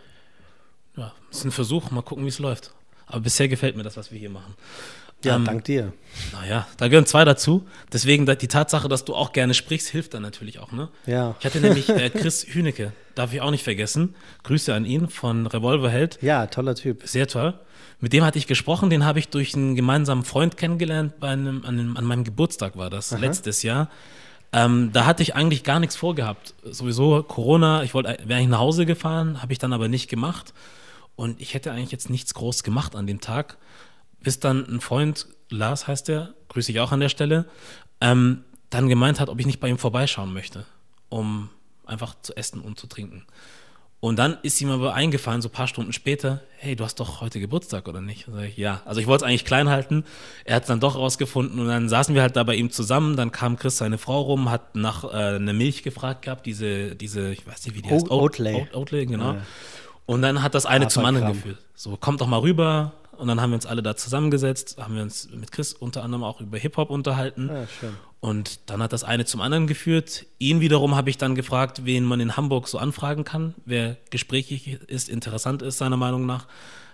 Ja, ist ein Versuch, mal gucken, wie es läuft. Aber bisher gefällt mir das, was wir hier machen. Ja, ähm, dank dir. Naja, da gehören zwei dazu. Deswegen die Tatsache, dass du auch gerne sprichst, hilft dann natürlich auch, ne? Ja. Ich hatte nämlich äh, Chris Hünecke, darf ich auch nicht vergessen. Grüße an ihn von Revolverheld. Ja, toller Typ. Sehr toll. Mit dem hatte ich gesprochen, den habe ich durch einen gemeinsamen Freund kennengelernt, bei einem, an, einem, an meinem Geburtstag war das, Aha. letztes Jahr. Ähm, da hatte ich eigentlich gar nichts vorgehabt. Sowieso Corona, ich wollte, wäre eigentlich nach Hause gefahren, habe ich dann aber nicht gemacht. Und ich hätte eigentlich jetzt nichts groß gemacht an dem Tag bis dann ein Freund, Lars heißt der, grüße ich auch an der Stelle, ähm, dann gemeint hat, ob ich nicht bei ihm vorbeischauen möchte, um einfach zu essen und zu trinken. Und dann ist ihm aber eingefallen, so ein paar Stunden später, hey, du hast doch heute Geburtstag, oder nicht? Also ich, ja. Also ich wollte es eigentlich klein halten. Er hat es dann doch rausgefunden und dann saßen wir halt da bei ihm zusammen. Dann kam Chris, seine Frau, rum, hat nach äh, einer Milch gefragt gehabt, diese, diese, ich weiß nicht, wie die heißt. Oatley. Oatley, genau. Ja. Und dann hat das eine zum anderen geführt. So, kommt doch mal rüber, und dann haben wir uns alle da zusammengesetzt, haben wir uns mit Chris unter anderem auch über Hip-Hop unterhalten. Ja, schön. Und dann hat das eine zum anderen geführt. Ihn wiederum habe ich dann gefragt, wen man in Hamburg so anfragen kann, wer gesprächig ist, interessant ist, seiner Meinung nach.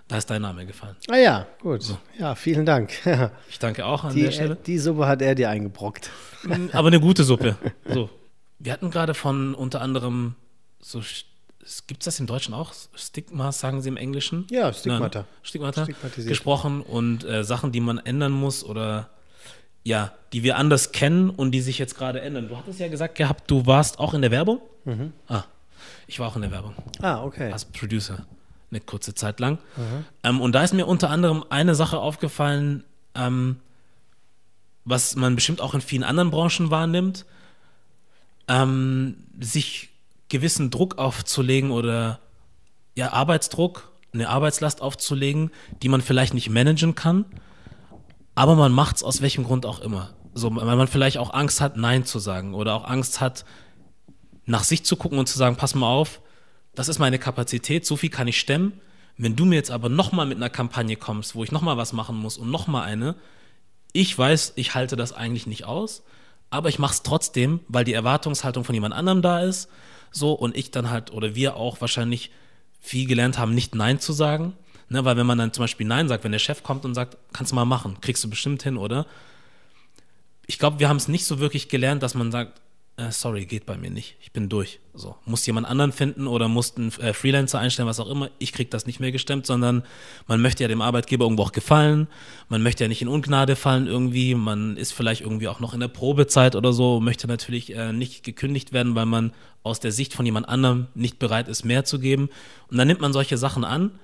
Da ist dein Name gefallen. Ah ja, gut. So. Ja, vielen Dank. ich danke auch an die, der Stelle. Die Suppe hat er dir eingebrockt. Aber eine gute Suppe. So. Wir hatten gerade von unter anderem so gibt es das im Deutschen auch? Stigmas, sagen sie im Englischen? Ja, Stigmata. Nein, Stigmata gesprochen und äh, Sachen, die man ändern muss oder ja, die wir anders kennen und die sich jetzt gerade ändern. Du hattest ja gesagt gehabt, du warst auch in der Werbung? Mhm. Ah, ich war auch in der Werbung. Ah, okay. Als Producer, eine kurze Zeit lang. Mhm. Ähm, und da ist mir unter anderem eine Sache aufgefallen, ähm, was man bestimmt auch in vielen anderen Branchen wahrnimmt. ähm, sich gewissen Druck aufzulegen oder ja, Arbeitsdruck, eine Arbeitslast aufzulegen, die man vielleicht nicht managen kann, aber man macht es aus welchem Grund auch immer. So, weil man vielleicht auch Angst hat, Nein zu sagen oder auch Angst hat, nach sich zu gucken und zu sagen, pass mal auf, das ist meine Kapazität, so viel kann ich stemmen. Wenn du mir jetzt aber nochmal mit einer Kampagne kommst, wo ich nochmal was machen muss und nochmal eine, ich weiß, ich halte das eigentlich nicht aus, aber ich mache es trotzdem, weil die Erwartungshaltung von jemand anderem da ist, so und ich dann halt oder wir auch wahrscheinlich viel gelernt haben, nicht Nein zu sagen. Ne, weil wenn man dann zum Beispiel Nein sagt, wenn der Chef kommt und sagt, kannst du mal machen, kriegst du bestimmt hin, oder? Ich glaube, wir haben es nicht so wirklich gelernt, dass man sagt, äh, sorry, geht bei mir nicht, ich bin durch. So, muss jemand anderen finden oder muss einen äh, Freelancer einstellen, was auch immer. Ich krieg das nicht mehr gestemmt, sondern man möchte ja dem Arbeitgeber irgendwo auch gefallen. Man möchte ja nicht in Ungnade fallen irgendwie. Man ist vielleicht irgendwie auch noch in der Probezeit oder so, möchte natürlich äh, nicht gekündigt werden, weil man aus der Sicht von jemand anderem nicht bereit ist, mehr zu geben. Und dann nimmt man solche Sachen an.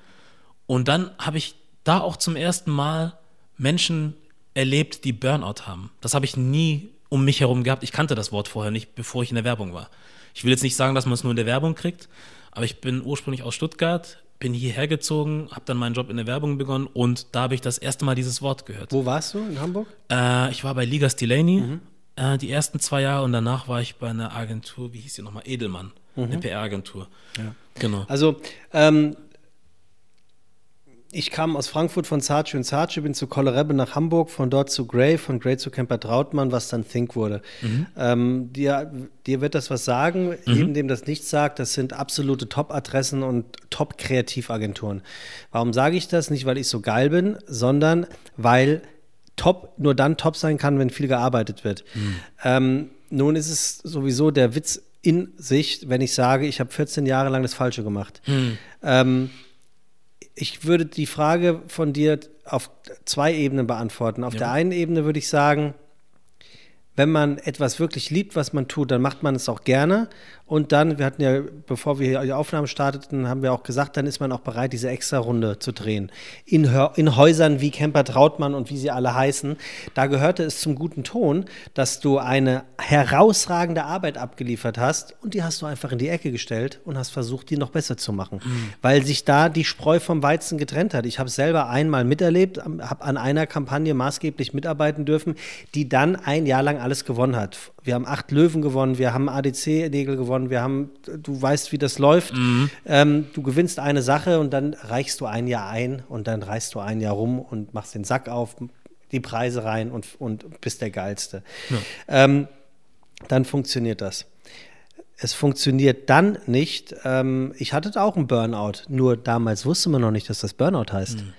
Und dann habe ich da auch zum ersten Mal Menschen erlebt, die Burnout haben. Das habe ich nie um mich herum gehabt. Ich kannte das Wort vorher nicht, bevor ich in der Werbung war. Ich will jetzt nicht sagen, dass man es nur in der Werbung kriegt, aber ich bin ursprünglich aus Stuttgart, bin hierher gezogen, habe dann meinen Job in der Werbung begonnen und da habe ich das erste Mal dieses Wort gehört. Wo warst du? In Hamburg? Äh, ich war bei Ligas Delaney mhm. äh, die ersten zwei Jahre und danach war ich bei einer Agentur, wie hieß sie nochmal? Edelmann, mhm. eine PR-Agentur. Ja. Genau. Also ähm, ich kam aus Frankfurt von Sarce und Sarce, bin zu Kollerebbe nach Hamburg, von dort zu Gray, von Gray zu Kemper Trautmann, was dann Think wurde. Mhm. Ähm, dir, dir wird das was sagen, mhm. jedem, dem das nichts sagt, das sind absolute Top-Adressen und Top-Kreativagenturen. Warum sage ich das? Nicht, weil ich so geil bin, sondern weil Top nur dann top sein kann, wenn viel gearbeitet wird. Mhm. Ähm, nun ist es sowieso der Witz in sich, wenn ich sage, ich habe 14 Jahre lang das Falsche gemacht. Mhm. Ähm, ich würde die Frage von dir auf zwei Ebenen beantworten. Auf ja. der einen Ebene würde ich sagen, wenn man etwas wirklich liebt, was man tut, dann macht man es auch gerne. Und dann, wir hatten ja, bevor wir die Aufnahmen starteten, haben wir auch gesagt, dann ist man auch bereit, diese extra Runde zu drehen. In, in Häusern wie Kemper Trautmann und wie sie alle heißen, da gehörte es zum guten Ton, dass du eine herausragende Arbeit abgeliefert hast und die hast du einfach in die Ecke gestellt und hast versucht, die noch besser zu machen. Mhm. Weil sich da die Spreu vom Weizen getrennt hat. Ich habe es selber einmal miterlebt, habe an einer Kampagne maßgeblich mitarbeiten dürfen, die dann ein Jahr lang alles gewonnen hat. Wir haben acht Löwen gewonnen, wir haben ADC-Nägel gewonnen, wir haben, du weißt, wie das läuft. Mhm. Ähm, du gewinnst eine Sache und dann reichst du ein Jahr ein und dann reißt du ein Jahr rum und machst den Sack auf, die Preise rein und, und bist der Geilste. Ja. Ähm, dann funktioniert das. Es funktioniert dann nicht. Ähm, ich hatte auch einen Burnout, nur damals wusste man noch nicht, dass das Burnout heißt. Mhm.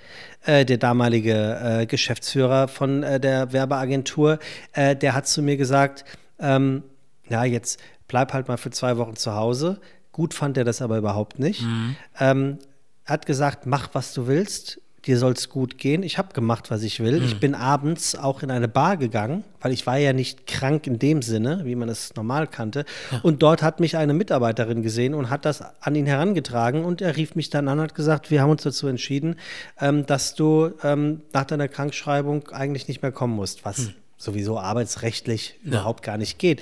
Äh, der damalige äh, Geschäftsführer von äh, der Werbeagentur, äh, der hat zu mir gesagt, ähm, ja, jetzt bleib halt mal für zwei Wochen zu Hause. Gut fand er das aber überhaupt nicht. Mhm. Ähm, hat gesagt, mach, was du willst dir soll es gut gehen. Ich habe gemacht, was ich will. Mhm. Ich bin abends auch in eine Bar gegangen, weil ich war ja nicht krank in dem Sinne, wie man es normal kannte. Ja. Und dort hat mich eine Mitarbeiterin gesehen und hat das an ihn herangetragen. Und er rief mich dann an und hat gesagt, wir haben uns dazu entschieden, ähm, dass du ähm, nach deiner Krankschreibung eigentlich nicht mehr kommen musst, was mhm sowieso arbeitsrechtlich ja. überhaupt gar nicht geht.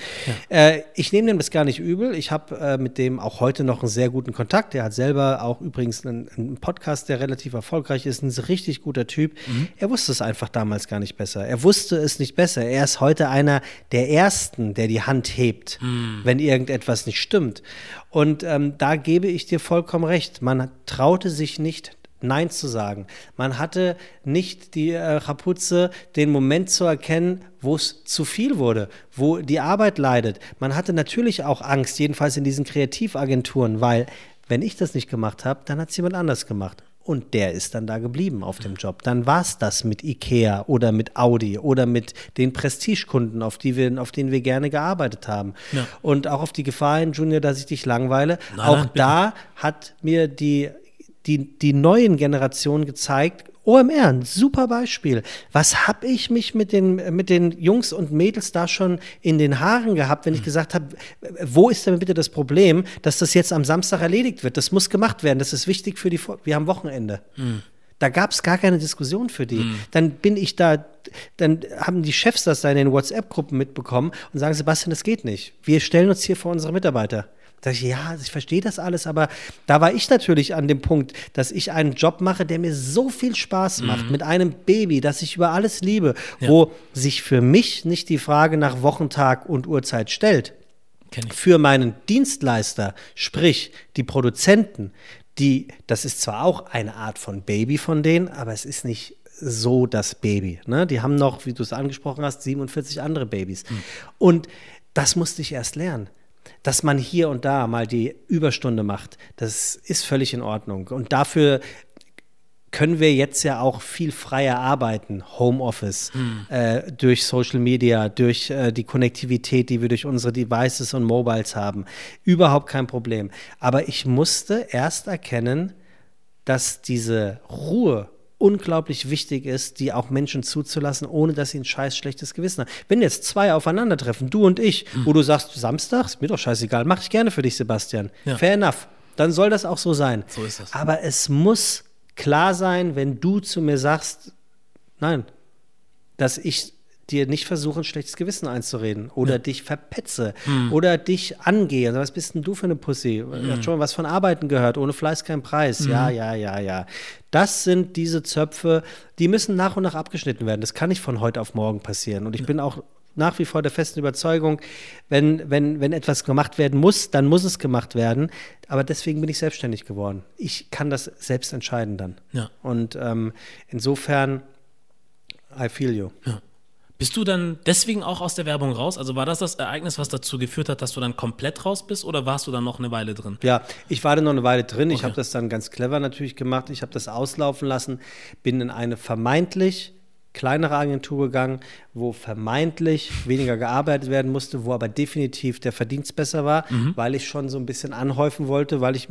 Ja. Äh, ich nehme dem das gar nicht übel. Ich habe äh, mit dem auch heute noch einen sehr guten Kontakt. Der hat selber auch übrigens einen, einen Podcast, der relativ erfolgreich ist. Ein richtig guter Typ. Mhm. Er wusste es einfach damals gar nicht besser. Er wusste es nicht besser. Er ist heute einer der Ersten, der die Hand hebt, mhm. wenn irgendetwas nicht stimmt. Und ähm, da gebe ich dir vollkommen recht. Man traute sich nicht Nein zu sagen. Man hatte nicht die äh, Kapuze, den Moment zu erkennen, wo es zu viel wurde, wo die Arbeit leidet. Man hatte natürlich auch Angst, jedenfalls in diesen Kreativagenturen, weil wenn ich das nicht gemacht habe, dann hat es jemand anders gemacht. Und der ist dann da geblieben auf dem Job. Dann war es das mit IKEA oder mit Audi oder mit den Prestigekunden, auf, die wir, auf denen wir gerne gearbeitet haben. Ja. Und auch auf die Gefahr hin, Junior, dass ich dich langweile. Nein, auch nein, da hat mir die die, die neuen Generationen gezeigt, OMR, ein super Beispiel. Was habe ich mich mit den, mit den Jungs und Mädels da schon in den Haaren gehabt, wenn ich gesagt habe, wo ist denn bitte das Problem, dass das jetzt am Samstag erledigt wird? Das muss gemacht werden, das ist wichtig für die, wir haben Wochenende. Mhm. Da gab es gar keine Diskussion für die. Mhm. Dann bin ich da, dann haben die Chefs das da in den WhatsApp-Gruppen mitbekommen und sagen, Sebastian, das geht nicht. Wir stellen uns hier vor unsere Mitarbeiter. Da ich, ja, ich verstehe das alles, aber da war ich natürlich an dem Punkt, dass ich einen Job mache, der mir so viel Spaß macht, mhm. mit einem Baby, das ich über alles liebe, ja. wo sich für mich nicht die Frage nach Wochentag und Uhrzeit stellt. Für meinen Dienstleister, sprich die Produzenten, die, das ist zwar auch eine Art von Baby von denen, aber es ist nicht so das Baby. Ne? Die haben noch, wie du es angesprochen hast, 47 andere Babys. Mhm. Und das musste ich erst lernen. Dass man hier und da mal die Überstunde macht, das ist völlig in Ordnung. Und dafür können wir jetzt ja auch viel freier arbeiten, Homeoffice, hm. äh, durch Social Media, durch äh, die Konnektivität, die wir durch unsere Devices und Mobiles haben. Überhaupt kein Problem. Aber ich musste erst erkennen, dass diese Ruhe unglaublich wichtig ist, die auch Menschen zuzulassen, ohne dass sie ein scheiß schlechtes Gewissen haben. Wenn jetzt zwei aufeinandertreffen, du und ich, mhm. wo du sagst, Samstag, ist mir doch scheißegal, mach ich gerne für dich, Sebastian. Ja. Fair enough. Dann soll das auch so sein. So ist das. Aber es muss klar sein, wenn du zu mir sagst, nein, dass ich dir nicht versuche, ein schlechtes Gewissen einzureden oder ja. dich verpetze hm. oder dich angehe. Was bist denn du für eine Pussy? Hm. Hat schon was von Arbeiten gehört, ohne Fleiß kein Preis. Hm. Ja, ja, ja, ja. Das sind diese Zöpfe, die müssen nach und nach abgeschnitten werden. Das kann nicht von heute auf morgen passieren. Und ich ja. bin auch nach wie vor der festen Überzeugung, wenn, wenn, wenn etwas gemacht werden muss, dann muss es gemacht werden. Aber deswegen bin ich selbstständig geworden. Ich kann das selbst entscheiden dann. Ja. Und ähm, insofern, I feel you. Ja. Bist du dann deswegen auch aus der Werbung raus? Also war das das Ereignis, was dazu geführt hat, dass du dann komplett raus bist oder warst du dann noch eine Weile drin? Ja, ich war dann noch eine Weile drin. Okay. Ich habe das dann ganz clever natürlich gemacht. Ich habe das auslaufen lassen, bin in eine vermeintlich kleinere Agentur gegangen, wo vermeintlich weniger gearbeitet werden musste, wo aber definitiv der Verdienst besser war, mhm. weil ich schon so ein bisschen anhäufen wollte, weil ich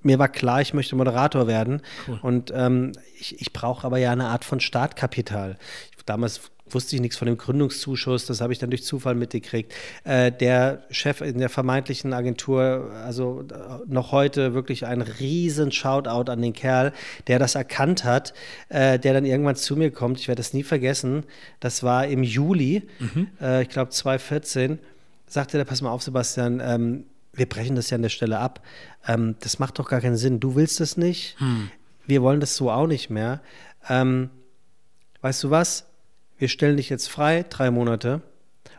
mir war klar, ich möchte Moderator werden. Cool. Und ähm, ich, ich brauche aber ja eine Art von Startkapital. Damals wusste ich nichts von dem Gründungszuschuss, das habe ich dann durch Zufall mitgekriegt. Äh, der Chef in der vermeintlichen Agentur, also äh, noch heute wirklich ein riesen Shoutout an den Kerl, der das erkannt hat, äh, der dann irgendwann zu mir kommt. Ich werde das nie vergessen. Das war im Juli, mhm. äh, ich glaube 2014, sagte der, pass mal auf, Sebastian, ähm, wir brechen das ja an der Stelle ab. Ähm, das macht doch gar keinen Sinn. Du willst es nicht. Hm. Wir wollen das so auch nicht mehr. Ähm, weißt du was? Wir stellen dich jetzt frei, drei Monate,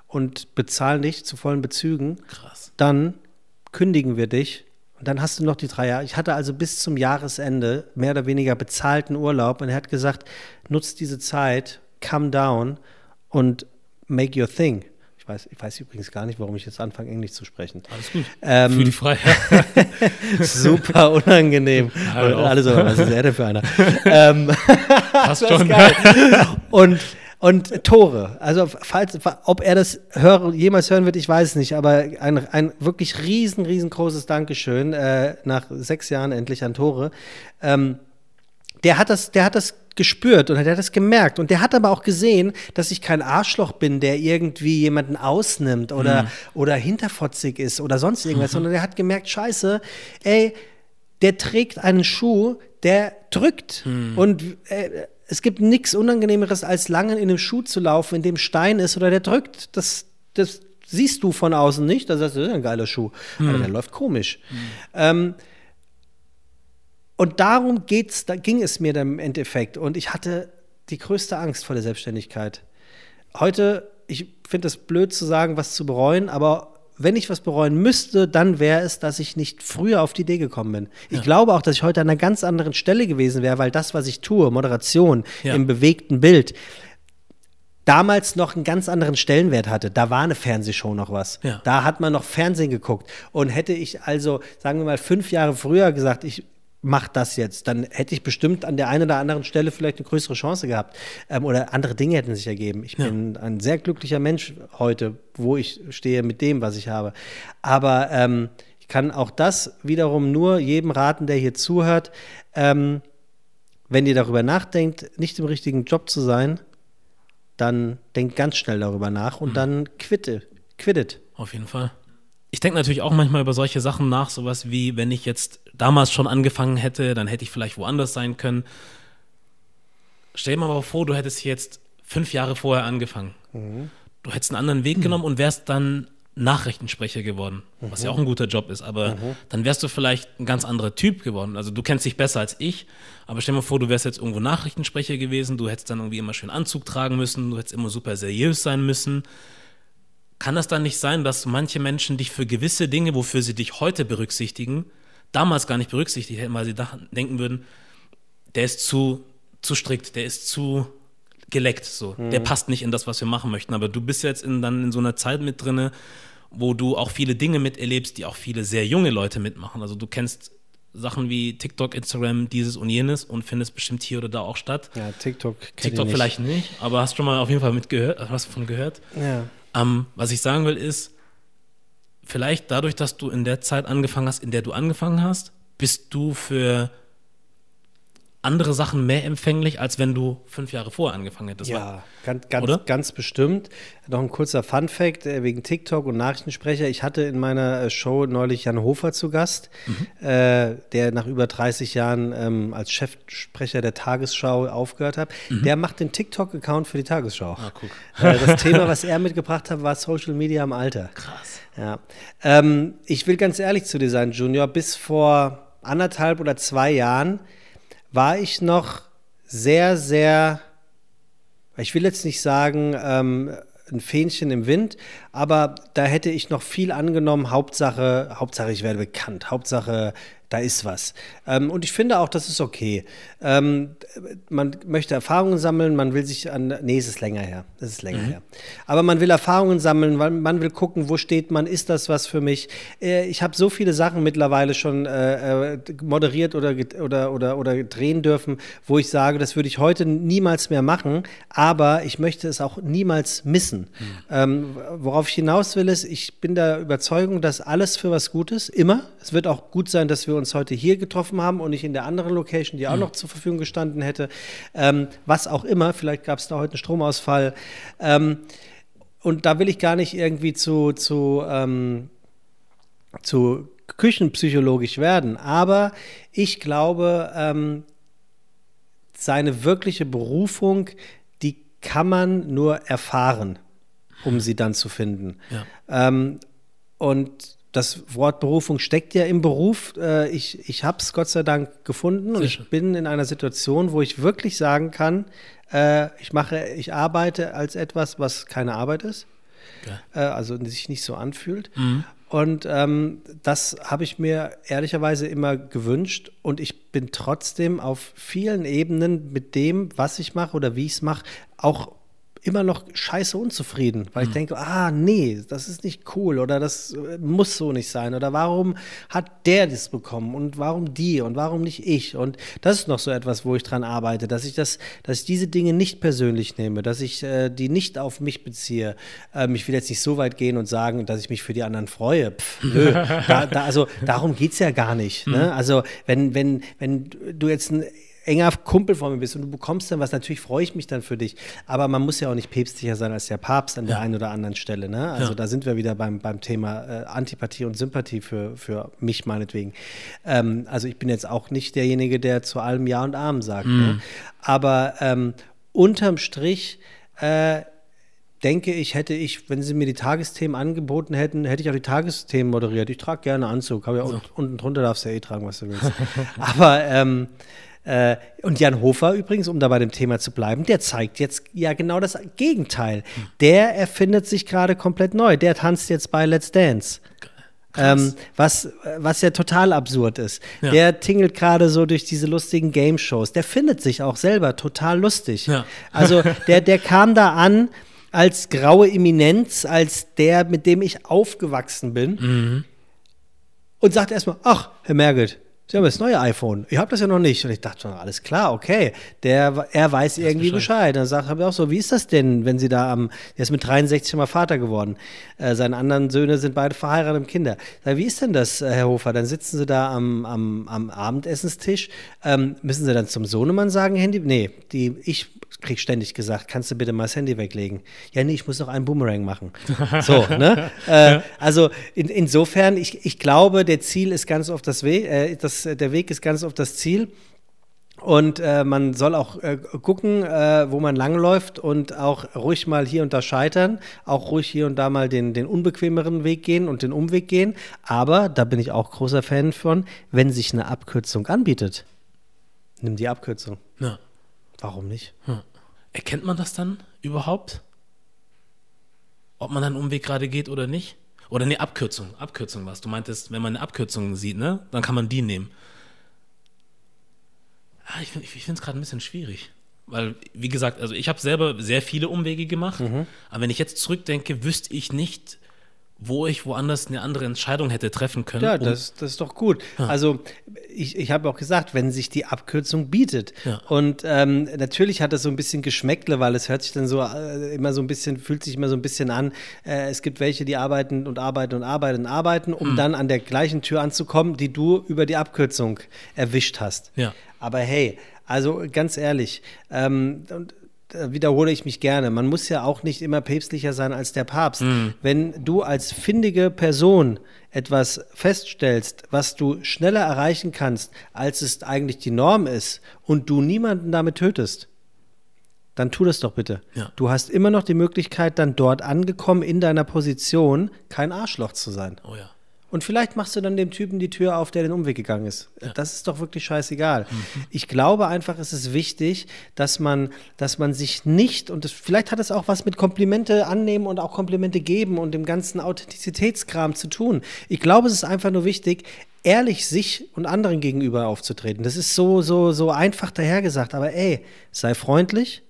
und bezahlen dich zu vollen Bezügen. Krass. Dann kündigen wir dich und dann hast du noch die drei Jahre. Ich hatte also bis zum Jahresende mehr oder weniger bezahlten Urlaub und er hat gesagt, nutzt diese Zeit, come down und make your thing. Ich weiß, ich weiß übrigens gar nicht, warum ich jetzt anfange, Englisch zu sprechen. Alles gut. Ähm, für die Freiheit. super unangenehm. Ja, Alle so, was ist er denn für einer? ähm, Passt schon. Und und Tore. Also, falls, ob er das hör, jemals hören wird, ich weiß es nicht, aber ein, ein wirklich riesen, riesengroßes Dankeschön äh, nach sechs Jahren endlich an Tore. Ähm, der hat das, der hat das gespürt und der hat das gemerkt. Und der hat aber auch gesehen, dass ich kein Arschloch bin, der irgendwie jemanden ausnimmt oder, mhm. oder hinterfotzig ist oder sonst irgendwas, mhm. sondern der hat gemerkt, scheiße, ey, der trägt einen Schuh, der drückt. Mhm. Und äh, es gibt nichts Unangenehmeres, als lange in einem Schuh zu laufen, in dem Stein ist oder der drückt. Das, das siehst du von außen nicht. Das ist ein geiler Schuh. Mhm. Aber der läuft komisch. Mhm. Ähm, und darum geht's, da ging es mir dann im Endeffekt. Und ich hatte die größte Angst vor der Selbstständigkeit. Heute, ich finde es blöd zu sagen, was zu bereuen, aber wenn ich was bereuen müsste, dann wäre es, dass ich nicht früher auf die Idee gekommen bin. Ich ja. glaube auch, dass ich heute an einer ganz anderen Stelle gewesen wäre, weil das, was ich tue, Moderation ja. im bewegten Bild, damals noch einen ganz anderen Stellenwert hatte. Da war eine Fernsehshow noch was. Ja. Da hat man noch Fernsehen geguckt. Und hätte ich also, sagen wir mal, fünf Jahre früher gesagt, ich mach das jetzt, dann hätte ich bestimmt an der einen oder anderen Stelle vielleicht eine größere Chance gehabt. Ähm, oder andere Dinge hätten sich ergeben. Ich ja. bin ein sehr glücklicher Mensch heute, wo ich stehe mit dem, was ich habe. Aber ähm, ich kann auch das wiederum nur jedem raten, der hier zuhört. Ähm, wenn ihr darüber nachdenkt, nicht im richtigen Job zu sein, dann denkt ganz schnell darüber nach und mhm. dann quitte, quittet. Auf jeden Fall. Ich denke natürlich auch manchmal über solche Sachen nach, sowas wie, wenn ich jetzt damals schon angefangen hätte, dann hätte ich vielleicht woanders sein können. stell dir mal vor, du hättest jetzt fünf Jahre vorher angefangen. Mhm. Du hättest einen anderen Weg genommen und wärst dann Nachrichtensprecher geworden, was ja auch ein guter Job ist, aber dann wärst du vielleicht ein ganz anderer Typ geworden. Also du kennst dich besser als ich, aber stell dir mal vor, du wärst jetzt irgendwo Nachrichtensprecher gewesen, du hättest dann irgendwie immer schön Anzug tragen müssen, du hättest immer super seriös sein müssen. Kann das dann nicht sein, dass manche Menschen dich für gewisse Dinge, wofür sie dich heute berücksichtigen, damals gar nicht berücksichtigt hätten, weil sie dachten, denken würden, der ist zu, zu strikt, der ist zu geleckt, so. Der passt nicht in das, was wir machen möchten. Aber du bist jetzt in, dann in so einer Zeit mit drinne, wo du auch viele Dinge miterlebst, die auch viele sehr junge Leute mitmachen. Also du kennst Sachen wie TikTok, Instagram, dieses und jenes und findest bestimmt hier oder da auch statt. Ja, TikTok TikTok ich vielleicht nicht, aber hast schon mal auf jeden Fall mitgehört, hast davon gehört. Ja. Ähm, was ich sagen will ist, vielleicht dadurch, dass du in der Zeit angefangen hast, in der du angefangen hast, bist du für andere Sachen mehr empfänglich, als wenn du fünf Jahre vorher angefangen hättest. Ja, ganz, ganz, Oder? ganz bestimmt. Noch ein kurzer Fun-Fact äh, wegen TikTok und Nachrichtensprecher. Ich hatte in meiner äh, Show neulich Jan Hofer zu Gast, Mhm. äh, der nach über 30 Jahren ähm, als Chefsprecher der Tagesschau aufgehört hat. Der macht den TikTok-Account für die Tagesschau. Mhm. Ah, guck. Äh, das Thema, was er mitgebracht hat, war Social Media im Alter. Krass. Ja. Ähm, ich will ganz ehrlich zu dir sein, Junior. Bis vor anderthalb oder zwei Jahren war ich noch sehr, sehr, ich will jetzt nicht sagen, ähm, ein Fähnchen im Wind, aber da hätte ich noch viel angenommen. Hauptsache, Hauptsache, ich werde bekannt. Hauptsache, da ist was. Ähm, und ich finde auch, das ist okay. Ähm, man möchte Erfahrungen sammeln, man will sich an. Nee, es ist länger her. Es ist länger her. Aber man will Erfahrungen sammeln, weil man will gucken, wo steht man, ist das was für mich? Äh, ich habe so viele Sachen mittlerweile schon äh, äh, moderiert oder, oder, oder, oder drehen dürfen, wo ich sage, das würde ich heute niemals mehr machen, aber ich möchte es auch niemals missen. Ähm, worauf ich hinaus will, ist, ich bin der Überzeugung, dass alles für was Gutes, immer. Es wird auch gut sein, dass wir uns heute hier getroffen haben und nicht in der anderen Location, die auch noch zur Verfügung gestanden hätte. Ähm, was auch immer, vielleicht gab es da heute einen Stromausfall. Ähm, und da will ich gar nicht irgendwie zu, zu, ähm, zu küchenpsychologisch werden, aber ich glaube, ähm, seine wirkliche Berufung, die kann man nur erfahren, um sie dann zu finden. Ja. Ähm, und das Wort Berufung steckt ja im Beruf. Äh, ich ich habe es Gott sei Dank gefunden und Sehr ich bin in einer Situation, wo ich wirklich sagen kann, äh, ich mache, ich arbeite als etwas, was keine Arbeit ist, Geil. äh, also sich nicht so anfühlt. Und ähm, das habe ich mir ehrlicherweise immer gewünscht und ich bin trotzdem auf vielen Ebenen mit dem, was ich mache oder wie ich es mache, auch immer noch scheiße unzufrieden, weil ich denke, ah, nee, das ist nicht cool oder das äh, muss so nicht sein oder warum hat der das bekommen und warum die und warum nicht ich und das ist noch so etwas, wo ich dran arbeite, dass ich das, dass ich diese Dinge nicht persönlich nehme, dass ich äh, die nicht auf mich beziehe. Ähm, ich will jetzt nicht so weit gehen und sagen, dass ich mich für die anderen freue. Pff, nö, da, da, also darum geht's ja gar nicht. Ne? Also wenn, wenn, wenn du jetzt ein enger Kumpel von mir bist und du bekommst dann was, natürlich freue ich mich dann für dich. Aber man muss ja auch nicht päpstlicher sein als der Papst an der einen oder anderen Stelle. Ne? Also Ja. da sind wir wieder beim, beim Thema äh, Antipathie und Sympathie für, für mich meinetwegen. Ähm, also ich bin jetzt auch nicht derjenige, der zu allem Ja und Amen sagt. Ne? Aber ähm, unterm Strich äh, denke ich, hätte ich, wenn sie mir die Tagesthemen angeboten hätten, hätte ich auch die Tagesthemen moderiert. Ich trage gerne Anzug, ja un- unten drunter darfst du ja eh tragen, was du willst. Aber ähm, äh, und Jan Hofer übrigens, um da bei dem Thema zu bleiben, der zeigt jetzt ja genau das Gegenteil. Der erfindet sich gerade komplett neu. Der tanzt jetzt bei Let's Dance. Ähm, was, was ja total absurd ist. Ja. Der tingelt gerade so durch diese lustigen Game-Shows. Der findet sich auch selber total lustig. Ja. Also der, der kam da an als graue Eminenz, als der, mit dem ich aufgewachsen bin. Mhm. Und sagt erstmal, ach, Herr Merget, Sie haben das neue iPhone. Ich habe das ja noch nicht. Und ich dachte schon, alles klar, okay. Der, er weiß irgendwie Bescheid. Bescheid. Dann sagt er auch so, wie ist das denn, wenn Sie da am, der ist mit 63 mal Vater geworden. Äh, seine anderen Söhne sind beide verheiratet und Kinder. Sag, wie ist denn das, äh, Herr Hofer? Dann sitzen Sie da am, am, am Abendessenstisch. Ähm, müssen Sie dann zum Sohnemann sagen, Handy? Nee, die, ich krieg ständig gesagt, kannst du bitte mal das Handy weglegen? Ja, nee, ich muss noch einen Boomerang machen. So, ne? Äh, also in, insofern, ich, ich glaube, der Ziel ist ganz oft das Weg, äh, das, der Weg ist ganz oft das Ziel. Und äh, man soll auch äh, gucken, äh, wo man langläuft und auch ruhig mal hier und da scheitern, auch ruhig hier und da mal den, den unbequemeren Weg gehen und den Umweg gehen. Aber da bin ich auch großer Fan von, wenn sich eine Abkürzung anbietet, nimm die Abkürzung. Ja. Warum nicht? Hm. Erkennt man das dann überhaupt? Ob man einen Umweg gerade geht oder nicht? Oder eine Abkürzung. Abkürzung was. Du meintest, wenn man eine Abkürzung sieht, ne, dann kann man die nehmen. Ah, ich finde es gerade ein bisschen schwierig. Weil, wie gesagt, also ich habe selber sehr viele Umwege gemacht, Mhm. aber wenn ich jetzt zurückdenke, wüsste ich nicht, wo ich woanders eine andere Entscheidung hätte treffen können. Ja, das, das ist doch gut. Also ich, ich habe auch gesagt, wenn sich die Abkürzung bietet. Ja. Und ähm, natürlich hat das so ein bisschen Geschmäckle, weil es hört sich dann so äh, immer so ein bisschen, fühlt sich immer so ein bisschen an. Äh, es gibt welche, die arbeiten und arbeiten und arbeiten und arbeiten, um Hm. dann an der gleichen Tür anzukommen, die du über die Abkürzung erwischt hast. Ja. Aber hey, also ganz ehrlich, ähm, und wiederhole ich mich gerne, man muss ja auch nicht immer päpstlicher sein als der Papst. Wenn du als findige Person etwas feststellst, was du schneller erreichen kannst, als es eigentlich die Norm ist, und du niemanden damit tötest, dann tu das doch bitte. Ja. Du hast immer noch die Möglichkeit, dann dort angekommen in deiner Position, kein Arschloch zu sein. Oh ja. Und vielleicht machst du dann dem Typen die Tür auf, der den Umweg gegangen ist. Das ist doch wirklich scheißegal. Mhm. Ich glaube einfach, es ist wichtig, dass man, dass man sich nicht, und das, vielleicht hat es auch was mit Komplimente annehmen und auch Komplimente geben und dem ganzen Authentizitätskram zu tun. Ich glaube, es ist einfach nur wichtig, ehrlich sich und anderen gegenüber aufzutreten. Das ist so, so, so einfach dahergesagt. Aber ey, sei freundlich,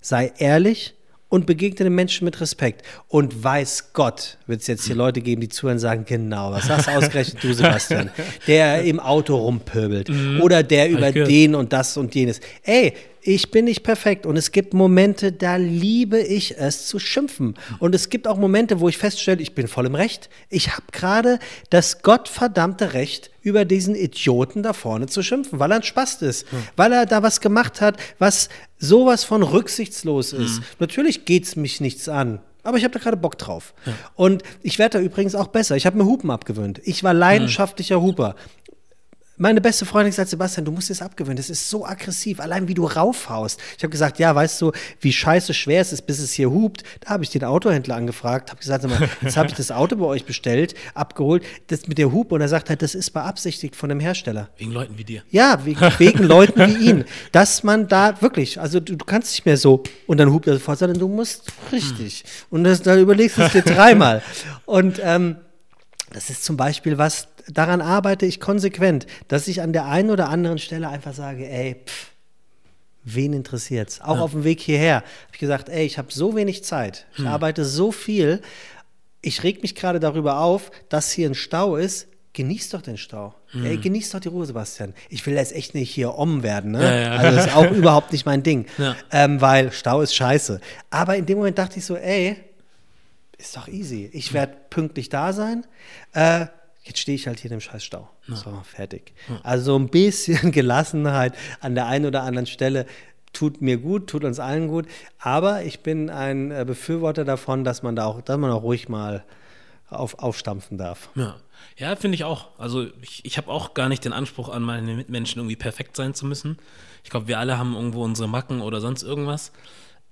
sei ehrlich und begegne den Menschen mit Respekt. Und weiß Gott, wird es jetzt hier Leute geben, die zuhören und sagen, genau, was hast du ausgerechnet du, Sebastian? Der im Auto rumpöbelt oder der über den und das und jenes. Ey, ich bin nicht perfekt und es gibt Momente, da liebe ich es zu schimpfen. Und es gibt auch Momente, wo ich feststelle, ich bin voll im Recht. Ich habe gerade das gottverdammte Recht, über diesen Idioten da vorne zu schimpfen, weil er ein Spast ist, weil er da was gemacht hat, was sowas von rücksichtslos ist. Natürlich geht es mich nichts an. Aber ich habe da gerade Bock drauf. Und ich werde da übrigens auch besser. Ich habe mir Hupen abgewöhnt. Ich war leidenschaftlicher Huper. Meine beste Freundin sagt, Sebastian, du musst es abgewöhnen. Das ist so aggressiv, allein wie du raufhaust. Ich habe gesagt, ja, weißt du, wie scheiße schwer es ist, bis es hier hupt. Da habe ich den Autohändler angefragt, habe gesagt, sag mal, jetzt habe ich das Auto bei euch bestellt, abgeholt, das mit der Hupe. Und er sagt halt, das ist beabsichtigt von dem Hersteller. Wegen Leuten wie dir. Ja, wegen, wegen Leuten wie ihn. Dass man da wirklich, also du, du kannst nicht mehr so und dann hupt er sofort, sondern du musst richtig. Und das, dann überlegst du es dir dreimal. Und ähm, das ist zum Beispiel was, daran arbeite ich konsequent, dass ich an der einen oder anderen Stelle einfach sage, ey, pff, wen interessiert's? Auch auf dem Weg hierher habe ich gesagt, ey, ich habe so wenig Zeit, ich arbeite so viel, ich reg mich gerade darüber auf, dass hier ein Stau ist. Genieß doch den Stau. Ey, genieß doch die Ruhe, Sebastian. Ich will jetzt echt nicht hier om werden, ne? Ja, ja. Also das ist auch überhaupt nicht mein Ding. Ja. Ähm, weil Stau ist scheiße. Aber in dem Moment dachte ich so, ey, ist doch easy. Ich werde pünktlich da sein. Äh, jetzt stehe ich halt hier in dem scheiß Stau. So, fertig. Also ein bisschen Gelassenheit an der einen oder anderen Stelle tut mir gut, tut uns allen gut. Aber ich bin ein äh, Befürworter davon, dass man da auch, dass man auch ruhig mal auf, aufstampfen darf. Ja, ja finde ich auch. Also ich, ich habe auch gar nicht den Anspruch an meine Mitmenschen irgendwie perfekt sein zu müssen. Ich glaube, wir alle haben irgendwo unsere Macken oder sonst irgendwas.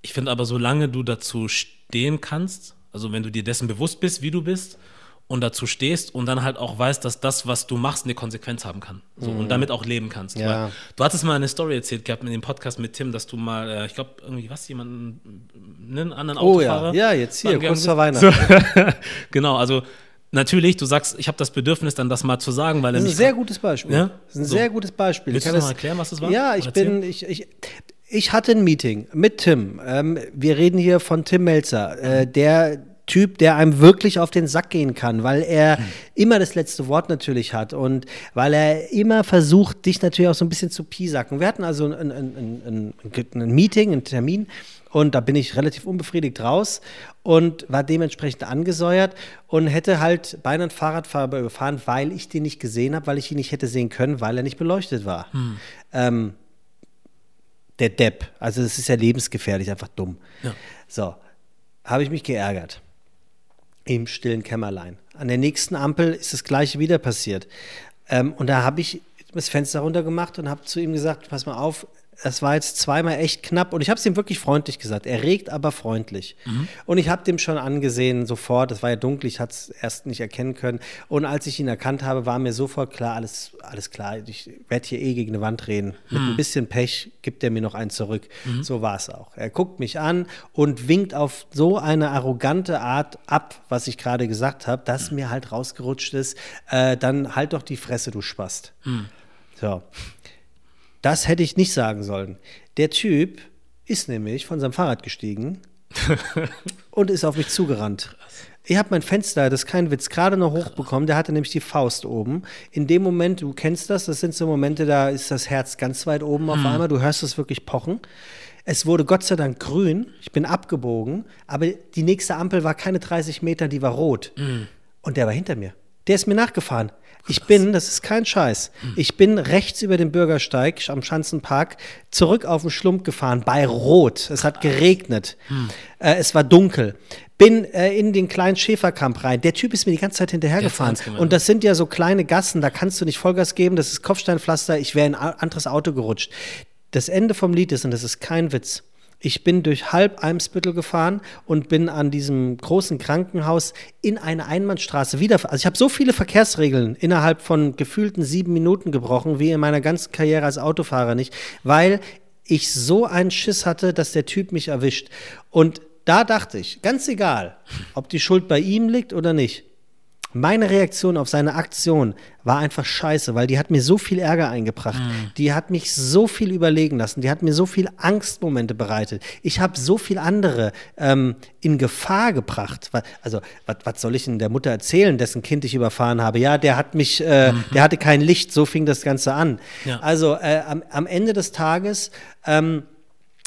Ich finde aber, solange du dazu stehen kannst, also wenn du dir dessen bewusst bist, wie du bist und dazu stehst und dann halt auch weißt, dass das, was du machst, eine Konsequenz haben kann. So, Und damit auch leben kannst. Ja. Du hattest mal eine Story erzählt gehabt in dem Podcast mit Tim, dass du mal, äh, ich glaube, irgendwie was, jemanden, einen anderen Oh ja, Autofahrer ja, jetzt hier, kurz vor. Weihnachten. genau, also natürlich, du sagst, ich habe das Bedürfnis, dann das mal zu sagen, weil er Das ist ein sehr gutes Beispiel. Ja? Das ist ein So. sehr gutes Beispiel. Willst Ich du kann das- erklären, was das war? Ja, ich bin, ich, ich, ich hatte ein Meeting mit Tim. Ähm, wir reden hier von Tim Melzer, äh, der Typ, der einem wirklich auf den Sack gehen kann, weil er immer das letzte Wort natürlich hat und weil er immer versucht, dich natürlich auch so ein bisschen zu piesacken. Wir hatten also ein, ein, ein, ein, Meeting, einen Termin und da bin ich relativ unbefriedigt raus und war dementsprechend angesäuert und hätte halt beinahe einen Fahrradfahrer überfahren, weil ich den nicht gesehen habe, weil ich ihn nicht hätte sehen können, weil er nicht beleuchtet war. Ähm, der Depp. Also es ist ja lebensgefährlich, einfach dumm. Ja. So, habe ich mich geärgert. Im stillen Kämmerlein. An der nächsten Ampel ist das gleiche wieder passiert. Ähm, und da habe ich das Fenster runtergemacht und habe zu ihm gesagt, pass mal auf, das war jetzt zweimal echt knapp und ich habe es ihm wirklich freundlich gesagt. Er regt, aber freundlich. Mhm. Und ich habe dem schon angesehen, sofort, es war ja dunkel, ich hatte es erst nicht erkennen können. Und als ich ihn erkannt habe, war mir sofort klar, alles, alles klar, ich werde hier eh gegen eine Wand reden. Mit mhm. ein bisschen Pech gibt er mir noch einen zurück. Mhm. So war es auch. Er guckt mich an und winkt auf so eine arrogante Art ab, was ich gerade gesagt habe, dass mir halt rausgerutscht ist, äh, dann halt doch die Fresse, du Spast. Mhm. So. Das hätte ich nicht sagen sollen. Der Typ ist nämlich von seinem Fahrrad gestiegen und ist auf mich zugerannt. Ich habe mein Fenster, das ist kein Witz, gerade noch hochbekommen. Der hatte nämlich die Faust oben. In dem Moment, du kennst das, das sind so Momente, da ist das Herz ganz weit oben auf mhm. einmal. Du hörst es wirklich pochen. Es wurde Gott sei Dank grün. Ich bin abgebogen, aber die nächste Ampel war keine 30 Meter, die war rot. Mhm. Und der war hinter mir. Der ist mir nachgefahren. Ich bin, das ist kein Scheiß, ich bin rechts über den Bürgersteig am Schanzenpark zurück auf den Schlump gefahren bei Rot. Es hat geregnet. Äh, es war dunkel. Bin äh, in den kleinen Schäferkamp rein. Der Typ ist mir die ganze Zeit hinterhergefahren. Und das sind ja so kleine Gassen, da kannst du nicht Vollgas geben. Das ist Kopfsteinpflaster. Ich wäre in ein anderes Auto gerutscht. Das Ende vom Lied ist, und das ist kein Witz, ich bin durch halb Eimsbüttel gefahren und bin an diesem großen Krankenhaus in eine Einbahnstraße wieder. Also ich habe so viele Verkehrsregeln innerhalb von gefühlten sieben Minuten gebrochen, wie in meiner ganzen Karriere als Autofahrer nicht, weil ich so einen Schiss hatte, dass der Typ mich erwischt. Und da dachte ich, ganz egal, ob die Schuld bei ihm liegt oder nicht, meine Reaktion auf seine Aktion war einfach scheiße, weil die hat mir so viel Ärger eingebracht. Mhm. Die hat mich so viel überlegen lassen. Die hat mir so viel Angstmomente bereitet. Ich habe so viel andere ähm, in Gefahr gebracht. Also, was soll ich denn der Mutter erzählen, dessen Kind ich überfahren habe? Ja, der hat mich, äh, mhm. der hatte kein Licht. So fing das Ganze an. Ja. Also, äh, am, am, Ende des Tages ähm,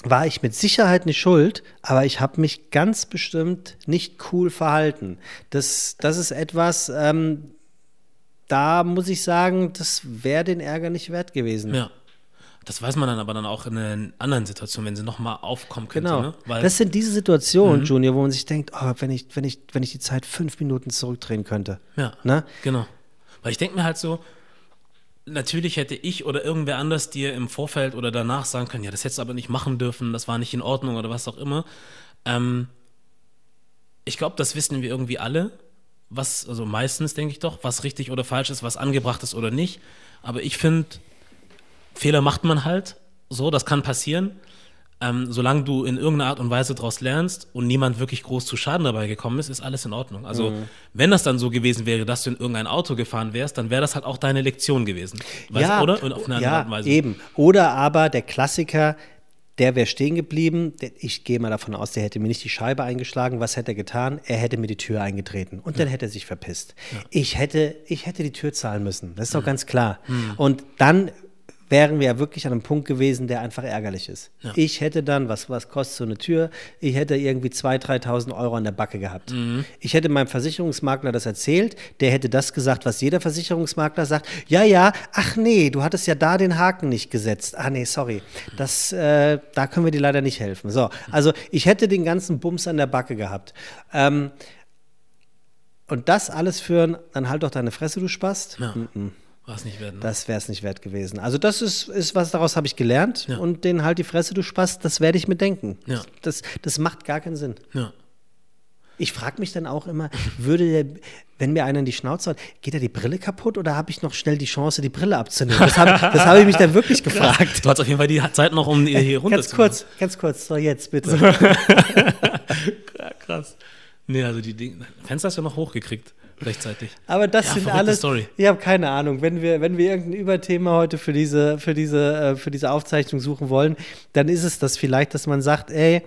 war ich mit Sicherheit nicht schuld, aber ich habe mich ganz bestimmt nicht cool verhalten. Das, das ist etwas, ähm, da muss ich sagen, das wäre den Ärger nicht wert gewesen. Ja. Das weiß man dann aber dann auch in einer anderen Situation, wenn sie nochmal aufkommen könnte. Genau. Ne? Das sind diese Situationen, mhm. Junior, wo man sich denkt, oh, wenn ich, wenn ich, wenn ich die Zeit fünf Minuten zurückdrehen könnte. Ja. Ne? Genau. Weil ich denke mir halt so, natürlich hätte ich oder irgendwer anders dir im Vorfeld oder danach sagen können, ja, das hättest du aber nicht machen dürfen, das war nicht in Ordnung oder was auch immer. Ähm, ich glaube, das wissen wir irgendwie alle, was, also meistens denke ich doch, was richtig oder falsch ist, was angebracht ist oder nicht. Aber ich finde, Fehler macht man halt so, das kann passieren ähm, solange du in irgendeiner Art und Weise daraus lernst und niemand wirklich groß zu Schaden dabei gekommen ist, ist alles in Ordnung. Also, mhm. wenn das dann so gewesen wäre, dass du in irgendein Auto gefahren wärst, dann wäre das halt auch deine Lektion gewesen. Weißt, ja, oder? Und auf eine ja, Art und Weise. eben. Oder aber der Klassiker, der wäre stehen geblieben. Ich gehe mal davon aus, der hätte mir nicht die Scheibe eingeschlagen. Was hätte er getan? Er hätte mir die Tür eingetreten und ja. dann hätte er sich verpisst. Ja. Ich, hätte, ich hätte die Tür zahlen müssen. Das ist doch mhm. ganz klar. Mhm. Und dann wären wir ja wirklich an einem Punkt gewesen, der einfach ärgerlich ist. Ja. Ich hätte dann, was, was kostet so eine Tür? Ich hätte irgendwie 2.000, 3.000 Euro an der Backe gehabt. Mhm. Ich hätte meinem Versicherungsmakler das erzählt, der hätte das gesagt, was jeder Versicherungsmakler sagt. Ja, ja, ach nee, du hattest ja da den Haken nicht gesetzt. Ah nee, sorry, das, äh, da können wir dir leider nicht helfen. So, also ich hätte den ganzen Bums an der Backe gehabt. Ähm, und das alles führen, dann halt doch deine Fresse, du Spast. Ja. Mm -mm. War es nicht wert. Ne? Das wäre es nicht wert gewesen. Also das ist, ist was, daraus habe ich gelernt. Ja. Und den halt die Fresse, du Spaß, das werde ich mir denken. Ja. Das, das macht gar keinen Sinn. Ja. Ich frage mich dann auch immer, würde der, wenn mir einer in die Schnauze haut, geht da die Brille kaputt oder habe ich noch schnell die Chance, die Brille abzunehmen? Das habe hab ich mich dann wirklich gefragt. Du hast auf jeden Fall die Zeit noch, um hier runter Ganz kurz, ganz kurz, so jetzt bitte. Krass. Nee, also die Dinge, Fenster hast du ja noch hochgekriegt rechtzeitig. Aber das ja, sind alles. Story. Ich habe keine Ahnung. Wenn wir, wenn wir irgendein Überthema heute für diese, für diese, äh, für diese Aufzeichnung suchen wollen, dann ist es das vielleicht, dass man sagt, ey,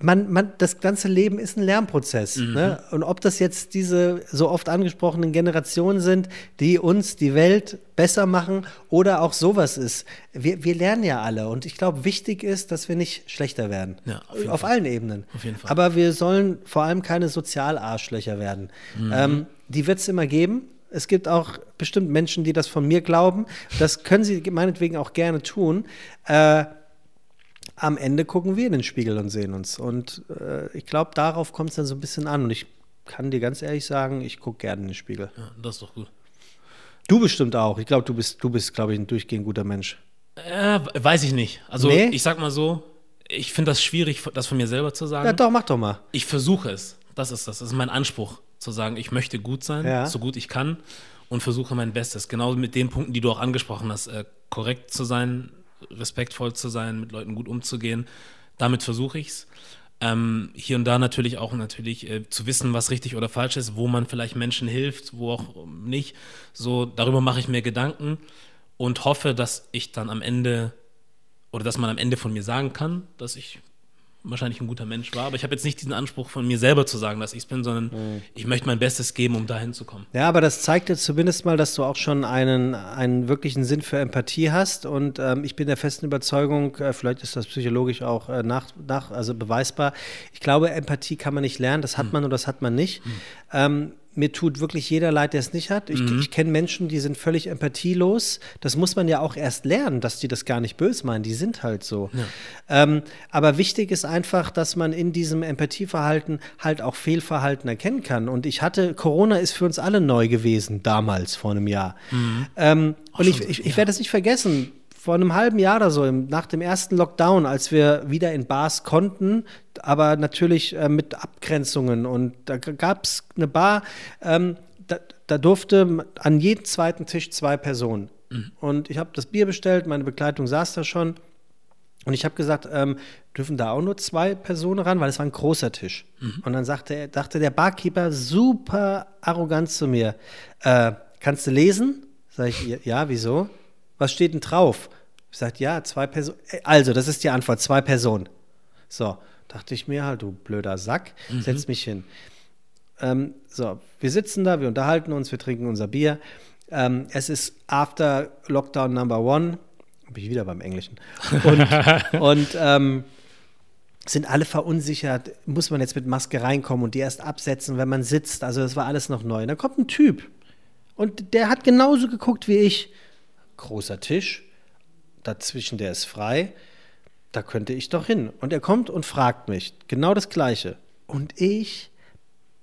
man, man, das ganze Leben ist ein Lernprozess. Mhm. Ne? Und ob das jetzt diese so oft angesprochenen Generationen sind, die uns die Welt besser machen oder auch sowas ist. Wir, wir lernen ja alle. Und ich glaube, wichtig ist, dass wir nicht schlechter werden. Ja, auf, auf allen Ebenen. Auf jeden Fall. Aber wir sollen vor allem keine Sozialarschlöcher werden. Mhm. Ähm, die wird es immer geben. Es gibt auch bestimmt Menschen, die das von mir glauben. Das können sie meinetwegen auch gerne tun. Äh, am Ende gucken wir in den Spiegel und sehen uns. Und äh, ich glaube, darauf kommt es dann so ein bisschen an. Und ich kann dir ganz ehrlich sagen, ich gucke gerne in den Spiegel. Ja, das ist doch gut. Du bestimmt auch. Ich glaube, du bist, du bist, glaube ich, ein durchgehend guter Mensch. Äh, weiß ich nicht. Also Nee? ich sag mal so, ich finde das schwierig, das von mir selber zu sagen. Ja, doch, mach doch mal. Ich versuche es. Das ist das. Das ist mein Anspruch, zu sagen, ich möchte gut sein, Ja. so gut ich kann und versuche mein Bestes. Genau mit den Punkten, die du auch angesprochen hast, äh, korrekt zu sein, respektvoll zu sein, mit Leuten gut umzugehen. Damit versuche ich es. Ähm, hier und da natürlich auch natürlich äh, zu wissen, was richtig oder falsch ist, wo man vielleicht Menschen hilft, wo auch nicht. So darüber mache ich mir Gedanken und hoffe, dass ich dann am Ende oder dass man am Ende von mir sagen kann, dass ich wahrscheinlich ein guter Mensch war. Aber ich habe jetzt nicht diesen Anspruch von mir selber zu sagen, dass ich es bin, sondern ich möchte mein Bestes geben, um dahin zu kommen. Ja, aber das zeigt jetzt zumindest mal, dass du auch schon einen, einen wirklichen Sinn für Empathie hast. Und ähm, ich bin der festen Überzeugung, äh, vielleicht ist das psychologisch auch äh, nach, nach, also beweisbar. Ich glaube, Empathie kann man nicht lernen, das hat man oder das hat man nicht. Ähm, mir tut wirklich jeder leid, der es nicht hat. Ich, ich kenne Menschen, die sind völlig empathielos. Das muss man ja auch erst lernen, dass die das gar nicht böse meinen. Die sind halt so. Ähm, aber wichtig ist einfach, dass man in diesem Empathieverhalten halt auch Fehlverhalten erkennen kann. Und ich hatte, Corona ist für uns alle neu gewesen, damals, vor einem Jahr. Ähm, und ich, ich, ich werde es nicht vergessen. Vor einem halben Jahr oder so, nach dem ersten Lockdown, als wir wieder in Bars konnten, aber natürlich äh, mit Abgrenzungen. Und da gab es eine Bar, ähm, da, da durfte an jedem zweiten Tisch zwei Personen. Und ich habe das Bier bestellt, meine Begleitung saß da schon. Und ich habe gesagt, ähm, dürfen da auch nur zwei Personen ran, weil es war ein großer Tisch. Und dann sagte, dachte der Barkeeper super arrogant zu mir, äh, kannst du lesen? Sag ich, "Ja, ja, wieso? Was steht denn drauf? Ich sag, ja, zwei Personen. Also, das ist die Antwort, zwei Personen. So, dachte ich mir halt, du blöder Sack, setz mich hin. Ähm, so, wir sitzen da, wir unterhalten uns, wir trinken unser Bier. Ähm, es ist after Lockdown Number One. Bin ich wieder beim Englischen. Und, und ähm, sind alle verunsichert. Muss man jetzt mit Maske reinkommen und die erst absetzen, wenn man sitzt? Also, das war alles noch neu. Und da kommt ein Typ. Und der hat genauso geguckt wie ich. Großer Tisch. Dazwischen, der ist frei. Da könnte ich doch hin. Und er kommt und fragt mich. Genau das Gleiche. Und ich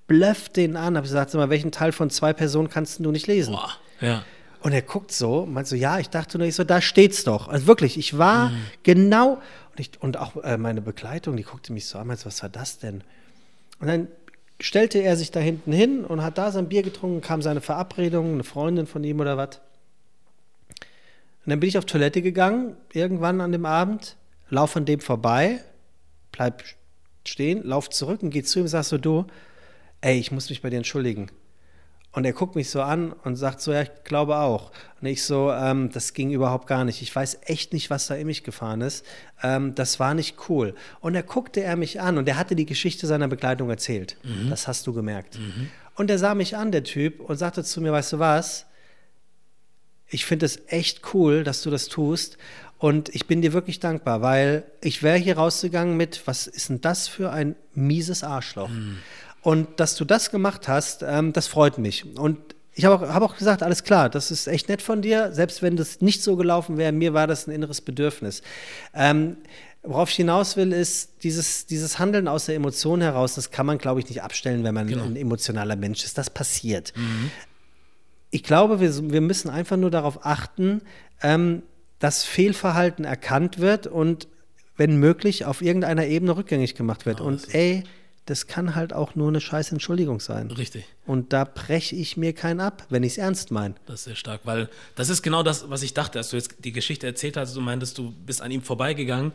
blöff den an. Hab gesagt, sag mal, welchen Teil von zwei Personen kannst du nicht lesen? Boah, ja. Und er guckt so, meint so, ja, ich dachte nur, ich so, da steht's doch. Also wirklich, ich war Mhm. genau, und, ich, und auch äh, meine Begleitung, die guckte mich so an, meinte, was war das denn? Und dann stellte er sich da hinten hin und hat da sein Bier getrunken, kam seine Verabredung, eine Freundin von ihm oder was. Dann bin ich auf Toilette gegangen, irgendwann an dem Abend, lauf an dem vorbei, bleib stehen, lauf zurück und geh zu ihm und sag so, du, ey, ich muss mich bei dir entschuldigen. Und er guckt mich so an und sagt so, ja, ich glaube auch. Und ich so, ähm, das ging überhaupt gar nicht. Ich weiß echt nicht, was da in mich gefahren ist. Ähm, das war nicht cool. Und da guckte er mich an und er hatte die Geschichte seiner Begleitung erzählt. Das hast du gemerkt. Und er sah mich an, der Typ, und sagte zu mir, weißt du was? Ich finde es echt cool, dass du das tust. Und ich bin dir wirklich dankbar, weil ich wäre hier rausgegangen mit, was ist denn das für ein mieses Arschloch? Und dass du das gemacht hast, ähm, das freut mich. Und ich habe auch, hab auch gesagt, alles klar, das ist echt nett von dir. Selbst wenn das nicht so gelaufen wäre, mir war das ein inneres Bedürfnis. Ähm, worauf ich hinaus will, ist dieses, dieses Handeln aus der Emotion heraus, das kann man, glaube ich, nicht abstellen, wenn man Genau. ein emotionaler Mensch ist. Das passiert. Ich glaube, wir, wir müssen einfach nur darauf achten, ähm, dass Fehlverhalten erkannt wird und wenn möglich auf irgendeiner Ebene rückgängig gemacht wird. und ey, das kann halt auch nur eine scheiß Entschuldigung sein. Richtig. Und da breche ich mir keinen ab, wenn ich es ernst meine. Das ist sehr stark, weil das ist genau das, was ich dachte, als du jetzt die Geschichte erzählt hast, du meintest, du bist an ihm vorbeigegangen.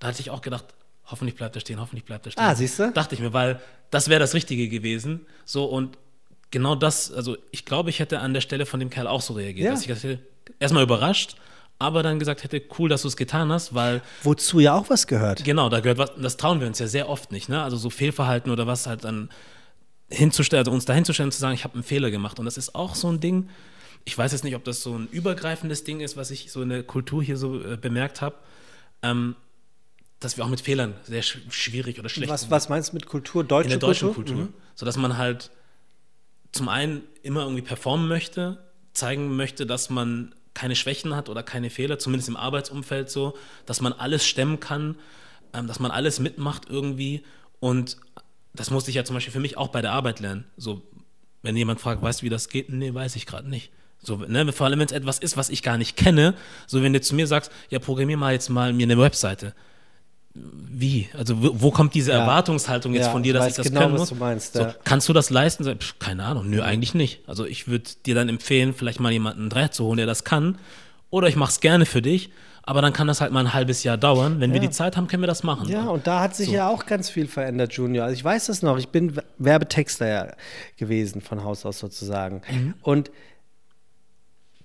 Da hatte ich auch gedacht, hoffentlich bleibt er stehen, hoffentlich bleibt er stehen. Ah, siehst du? Dachte ich mir, weil das wäre das Richtige gewesen. So und genau das, also ich glaube, ich hätte an der Stelle von dem Kerl auch so reagiert, Ja. dass ich hätte erstmal überrascht, aber dann gesagt hätte, cool, dass du es getan hast, weil Wozu ja auch was gehört. Genau, da gehört was, das trauen wir uns ja sehr oft nicht, ne? Also so Fehlverhalten oder was halt dann hinzustellen, also uns da hinzustellen und zu sagen, ich habe einen Fehler gemacht. Und das ist auch so ein Ding, ich weiß jetzt nicht, ob das so ein übergreifendes Ding ist, was ich so in der Kultur hier so äh, bemerkt habe, ähm, dass wir auch mit Fehlern sehr sch schwierig oder schlecht Was, was meinst du mit Kultur? Deutsche in der deutschen Kultur? Kultur. Mhm. So dass man halt zum einen immer irgendwie performen möchte, zeigen möchte, dass man keine Schwächen hat oder keine Fehler, zumindest im Arbeitsumfeld so, dass man alles stemmen kann, ähm, dass man alles mitmacht irgendwie. Und das musste ich ja zum Beispiel für mich auch bei der Arbeit lernen. So, wenn jemand fragt, weißt du, wie das geht? Nee, weiß ich gerade nicht. So, ne, vor allem, wenn es etwas ist, was ich gar nicht kenne. So, wenn du zu mir sagst, ja, programmier mal jetzt mal mir eine Webseite. Wie? Also, wo, wo kommt diese Ja. Erwartungshaltung jetzt Ja, von dir, ich dass weiß ich das genau, können was muss? du meinst, so, ja. Kannst du das leisten? So, pff, keine Ahnung. Nö, eigentlich nicht. Also, ich würde dir dann empfehlen, vielleicht mal jemanden Dreier zu holen, der das kann. Oder ich mache es gerne für dich. Aber dann kann das halt mal ein halbes Jahr dauern. Wenn wir die Zeit haben, können wir das machen. Ja, und da hat sich ja auch ganz viel verändert, Junior. Also ich weiß das noch, ich bin Werbetexter ja gewesen, von Haus aus sozusagen. Und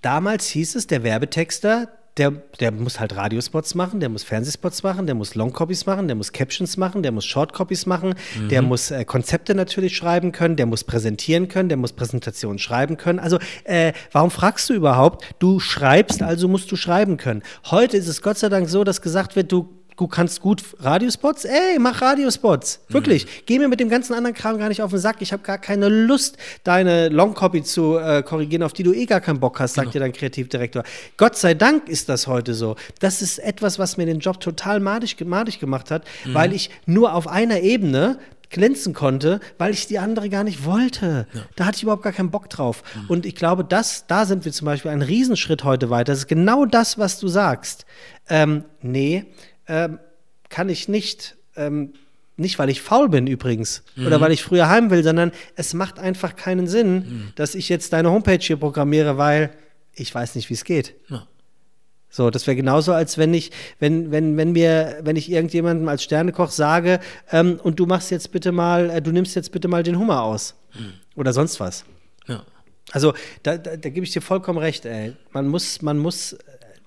damals hieß es, der Werbetexter, der, der muss halt Radiospots machen, der muss Fernsehspots machen, der muss Longcopies machen, der muss Captions machen, der muss Shortcopies machen, der muss äh, Konzepte natürlich schreiben können, der muss präsentieren können, der muss Präsentationen schreiben können. Also, äh, warum fragst du überhaupt? Du schreibst, also musst du schreiben können. Heute ist es Gott sei Dank so, dass gesagt wird, du du kannst gut Radiospots, ey, mach Radiospots. Wirklich. Geh mir mit dem ganzen anderen Kram gar nicht auf den Sack. Ich habe gar keine Lust, deine Longcopy zu äh, korrigieren, auf die du eh gar keinen Bock hast, sagt dir dein Kreativdirektor. Gott sei Dank ist das heute so. Das ist etwas, was mir den Job total madig, madig gemacht hat, weil ich nur auf einer Ebene glänzen konnte, weil ich die andere gar nicht wollte. Da hatte ich überhaupt gar keinen Bock drauf. Und ich glaube, das, da sind wir zum Beispiel einen Riesenschritt heute weiter. Das ist genau das, was du sagst. Ähm, nee, ähm, kann ich nicht. Ähm, nicht, weil ich faul bin übrigens oder weil ich früher heim will, sondern es macht einfach keinen Sinn, dass ich jetzt deine Homepage hier programmiere, weil ich weiß nicht, wie es geht. Ja. So, das wäre genauso, als wenn ich, wenn, wenn, wenn mir, wenn ich irgendjemandem als Sternekoch sage, ähm, und du machst jetzt bitte mal, äh, du nimmst jetzt bitte mal den Hummer aus. Oder sonst was. Ja. Also, da, da, da gebe ich dir vollkommen recht, ey. Man muss, man muss,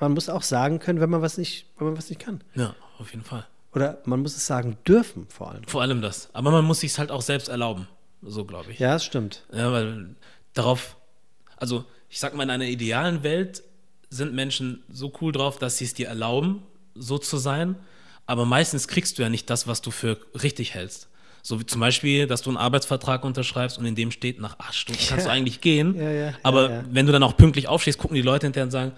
man muss auch sagen können, wenn man was nicht, wenn man was nicht kann. ja, auf jeden Fall. Oder man muss es sagen dürfen, vor allem. Vor allem das. Aber man muss sich halt auch selbst erlauben. So, glaube ich. Ja, das stimmt. Ja, weil darauf, also ich sag mal, in einer idealen Welt sind Menschen so cool drauf, dass sie es dir erlauben, so zu sein. Aber meistens kriegst du ja nicht das, was du für richtig hältst. So wie zum Beispiel, dass du einen Arbeitsvertrag unterschreibst und in dem steht, nach acht Stunden kannst du eigentlich gehen. Ja, ja, aber ja, ja. wenn du dann auch pünktlich aufstehst, gucken die Leute hinterher und sagen,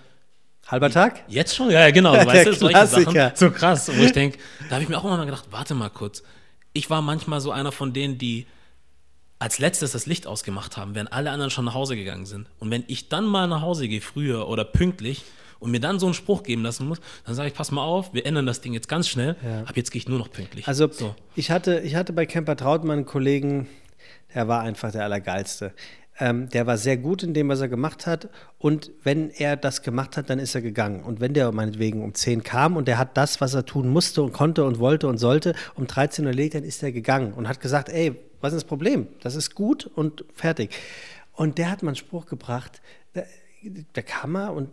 Halber Tag? Jetzt schon? Ja, ja, genau. So, weißt du, solche. Sachen. So krass. Wo ich denke, da habe ich mir auch immer mal gedacht, warte mal kurz. Ich war manchmal so einer von denen, die als letztes das Licht ausgemacht haben, während alle anderen schon nach Hause gegangen sind. Und wenn ich dann mal nach Hause gehe, früher oder pünktlich, und mir dann so einen Spruch geben lassen muss, dann sage ich, pass mal auf, wir ändern das Ding jetzt ganz schnell. Ab jetzt gehe ich nur noch pünktlich. Also so. ich, hatte, ich hatte bei Camper Trautmann einen Kollegen, der war einfach der Allergeilste. Ähm, der war sehr gut in dem, was er gemacht hat. Und wenn er das gemacht hat, dann ist er gegangen. Und wenn der meinetwegen um 10 kam und der hat das, was er tun musste und konnte und wollte und sollte, um 13 Uhr legt, dann ist er gegangen und hat gesagt, ey, was ist das Problem? Das ist gut und fertig. Und der hat mal einen Spruch gebracht, da, da kam er und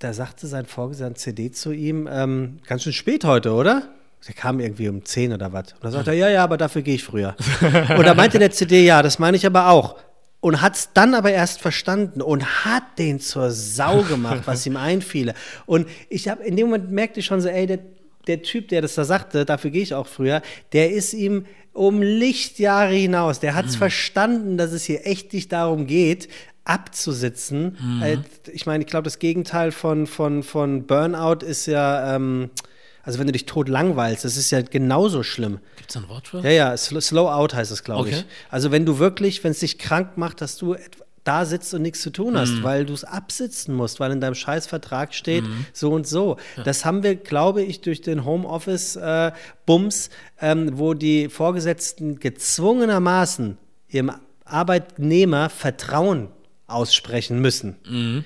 da sagte sein Vorgesetzter CD zu ihm, ähm, ganz schön spät heute, oder? Der kam irgendwie um 10 oder was. Und da sagte er, ja, ja, aber dafür gehe ich früher. und da meinte der CD, ja, das meine ich aber auch. Und hat es dann aber erst verstanden und hat den zur Sau gemacht, was ihm einfiele. Und ich habe in dem Moment merkte ich schon so, ey, der, der Typ, der das da sagte, dafür gehe ich auch früher, der ist ihm um Lichtjahre hinaus. Der hat es verstanden, dass es hier echt nicht darum geht, abzusitzen. Äh, ich meine, ich glaube, das Gegenteil von, von, von Burnout ist ja, ähm, also wenn du dich tot langweilst, das ist ja genauso schlimm. Gibt es ein Wort für? Ja, ja, Sl- Slow Out heißt es, glaube Okay. ich. Also wenn du wirklich, wenn es dich krank macht, dass du da sitzt und nichts zu tun hast, weil du es absitzen musst, weil in deinem Scheißvertrag steht, so und so. Das haben wir, glaube ich, durch den Homeoffice-Bums, ähm, wo die Vorgesetzten gezwungenermaßen ihrem Arbeitnehmer Vertrauen aussprechen müssen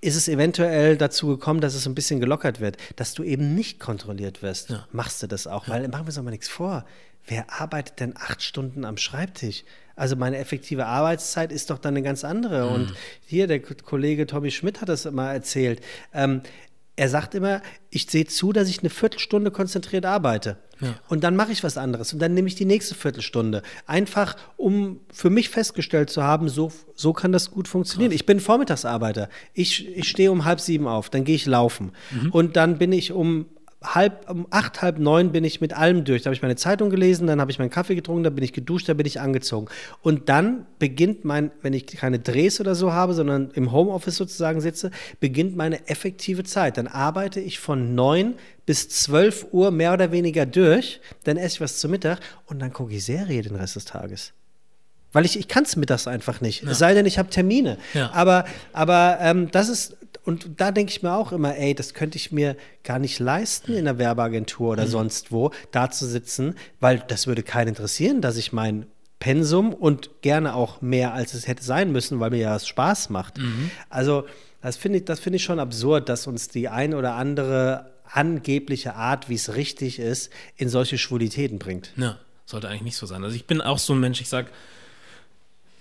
ist es eventuell dazu gekommen, dass es ein bisschen gelockert wird, dass du eben nicht kontrolliert wirst. Machst du das auch? Weil machen wir uns doch mal nichts vor. Wer arbeitet denn acht Stunden am Schreibtisch? Also meine effektive Arbeitszeit ist doch dann eine ganz andere. Und hier, der Kollege Tommy Schmidt hat das mal erzählt. Ähm, er sagt immer, ich sehe zu, dass ich eine Viertelstunde konzentriert arbeite. Und dann mache ich was anderes. Und dann nehme ich die nächste Viertelstunde. Einfach, um für mich festgestellt zu haben, so, so kann das gut funktionieren. Ich bin Vormittagsarbeiter. Ich, ich stehe um halb sieben auf, dann gehe ich laufen. Und dann bin ich um halb, um acht, halb neun bin ich mit allem durch. Da habe ich meine Zeitung gelesen, dann habe ich meinen Kaffee getrunken, dann bin ich geduscht, dann bin ich angezogen. Und dann beginnt mein, wenn ich keine Drehs oder so habe, sondern im Homeoffice sozusagen sitze, beginnt meine effektive Zeit. Dann arbeite ich von neun bis zwölf Uhr mehr oder weniger durch, dann esse ich was zu Mittag und dann gucke ich Serie den Rest des Tages. Weil ich, ich kann es mittags einfach nicht. Es sei denn, ich habe Termine. Ja. Aber, aber ähm, das ist, und da denke ich mir auch immer, ey, das könnte ich mir gar nicht leisten in einer Werbeagentur Mhm. oder sonst wo, da zu sitzen, weil das würde keinen interessieren, dass ich mein Pensum und gerne auch mehr, als es hätte sein müssen, weil mir ja das Spaß macht. Mhm. Also, das finde ich, das finde ich schon absurd, dass uns die ein oder andere angebliche Art, wie es richtig ist, in solche Schwulitäten bringt. Ja, sollte eigentlich nicht so sein. Also ich bin auch so ein Mensch, ich sag,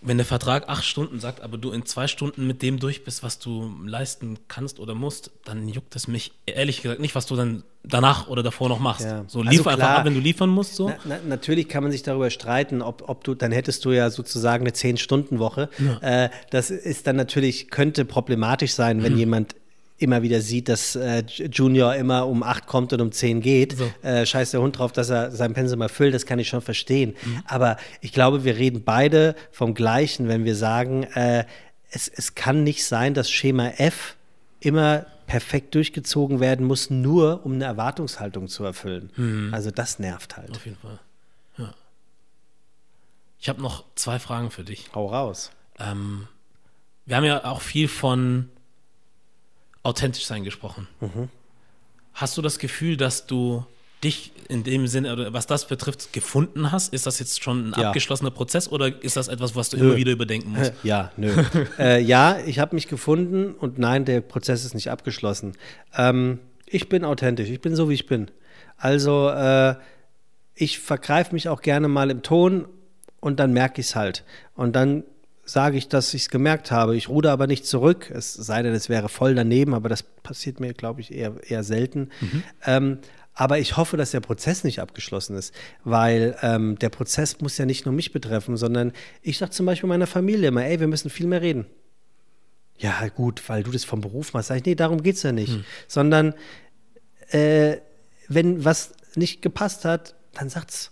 wenn der Vertrag acht Stunden sagt, aber du in zwei Stunden mit dem durch bist, was du leisten kannst oder musst, dann juckt es mich ehrlich gesagt nicht, was du dann danach oder davor noch machst. Ja. So Also liefer einfach klar. ab, wenn du liefern musst. So. Na, na, natürlich kann man sich darüber streiten, ob, ob du, dann hättest du ja sozusagen eine 10-Stunden-Woche. Äh, das ist dann natürlich, könnte problematisch sein, wenn jemand immer wieder sieht, dass äh, Junior immer um 8 kommt und um 10 geht. So. Äh, scheißt der Hund drauf, dass er sein Pensum erfüllt, das kann ich schon verstehen. Mhm. Aber ich glaube, wir reden beide vom Gleichen, wenn wir sagen, äh, es, es kann nicht sein, dass Schema F immer perfekt durchgezogen werden muss, nur um eine Erwartungshaltung zu erfüllen. Mhm. Also das nervt halt. Auf jeden Fall. Ja. Ich habe noch zwei Fragen für dich. Hau raus. Ähm, wir haben ja auch viel von authentisch sein gesprochen. Hast du das Gefühl, dass du dich in dem Sinne, oder was das betrifft, gefunden hast? Ist das jetzt schon ein Ja. abgeschlossener Prozess oder ist das etwas, was du Nö. immer wieder überdenken musst? Ja, nö. äh, ja, ich habe mich gefunden und nein, der Prozess ist nicht abgeschlossen. Ähm, ich bin authentisch, ich bin so, wie ich bin. Also, äh, ich vergreife mich auch gerne mal im Ton und dann merke ich es halt. Und dann sage ich, dass ich es gemerkt habe. Ich ruder aber nicht zurück, es sei denn, es wäre voll daneben, aber das passiert mir, glaube ich, eher, eher selten. Ähm, aber ich hoffe, dass der Prozess nicht abgeschlossen ist, weil ähm, der Prozess muss ja nicht nur mich betreffen, sondern ich sage zum Beispiel meiner Familie immer, ey, wir müssen viel mehr reden. Ja, gut, weil du das vom Beruf machst. Sag ich, nee, darum geht es ja nicht. Sondern äh, wenn was nicht gepasst hat, dann sagt's.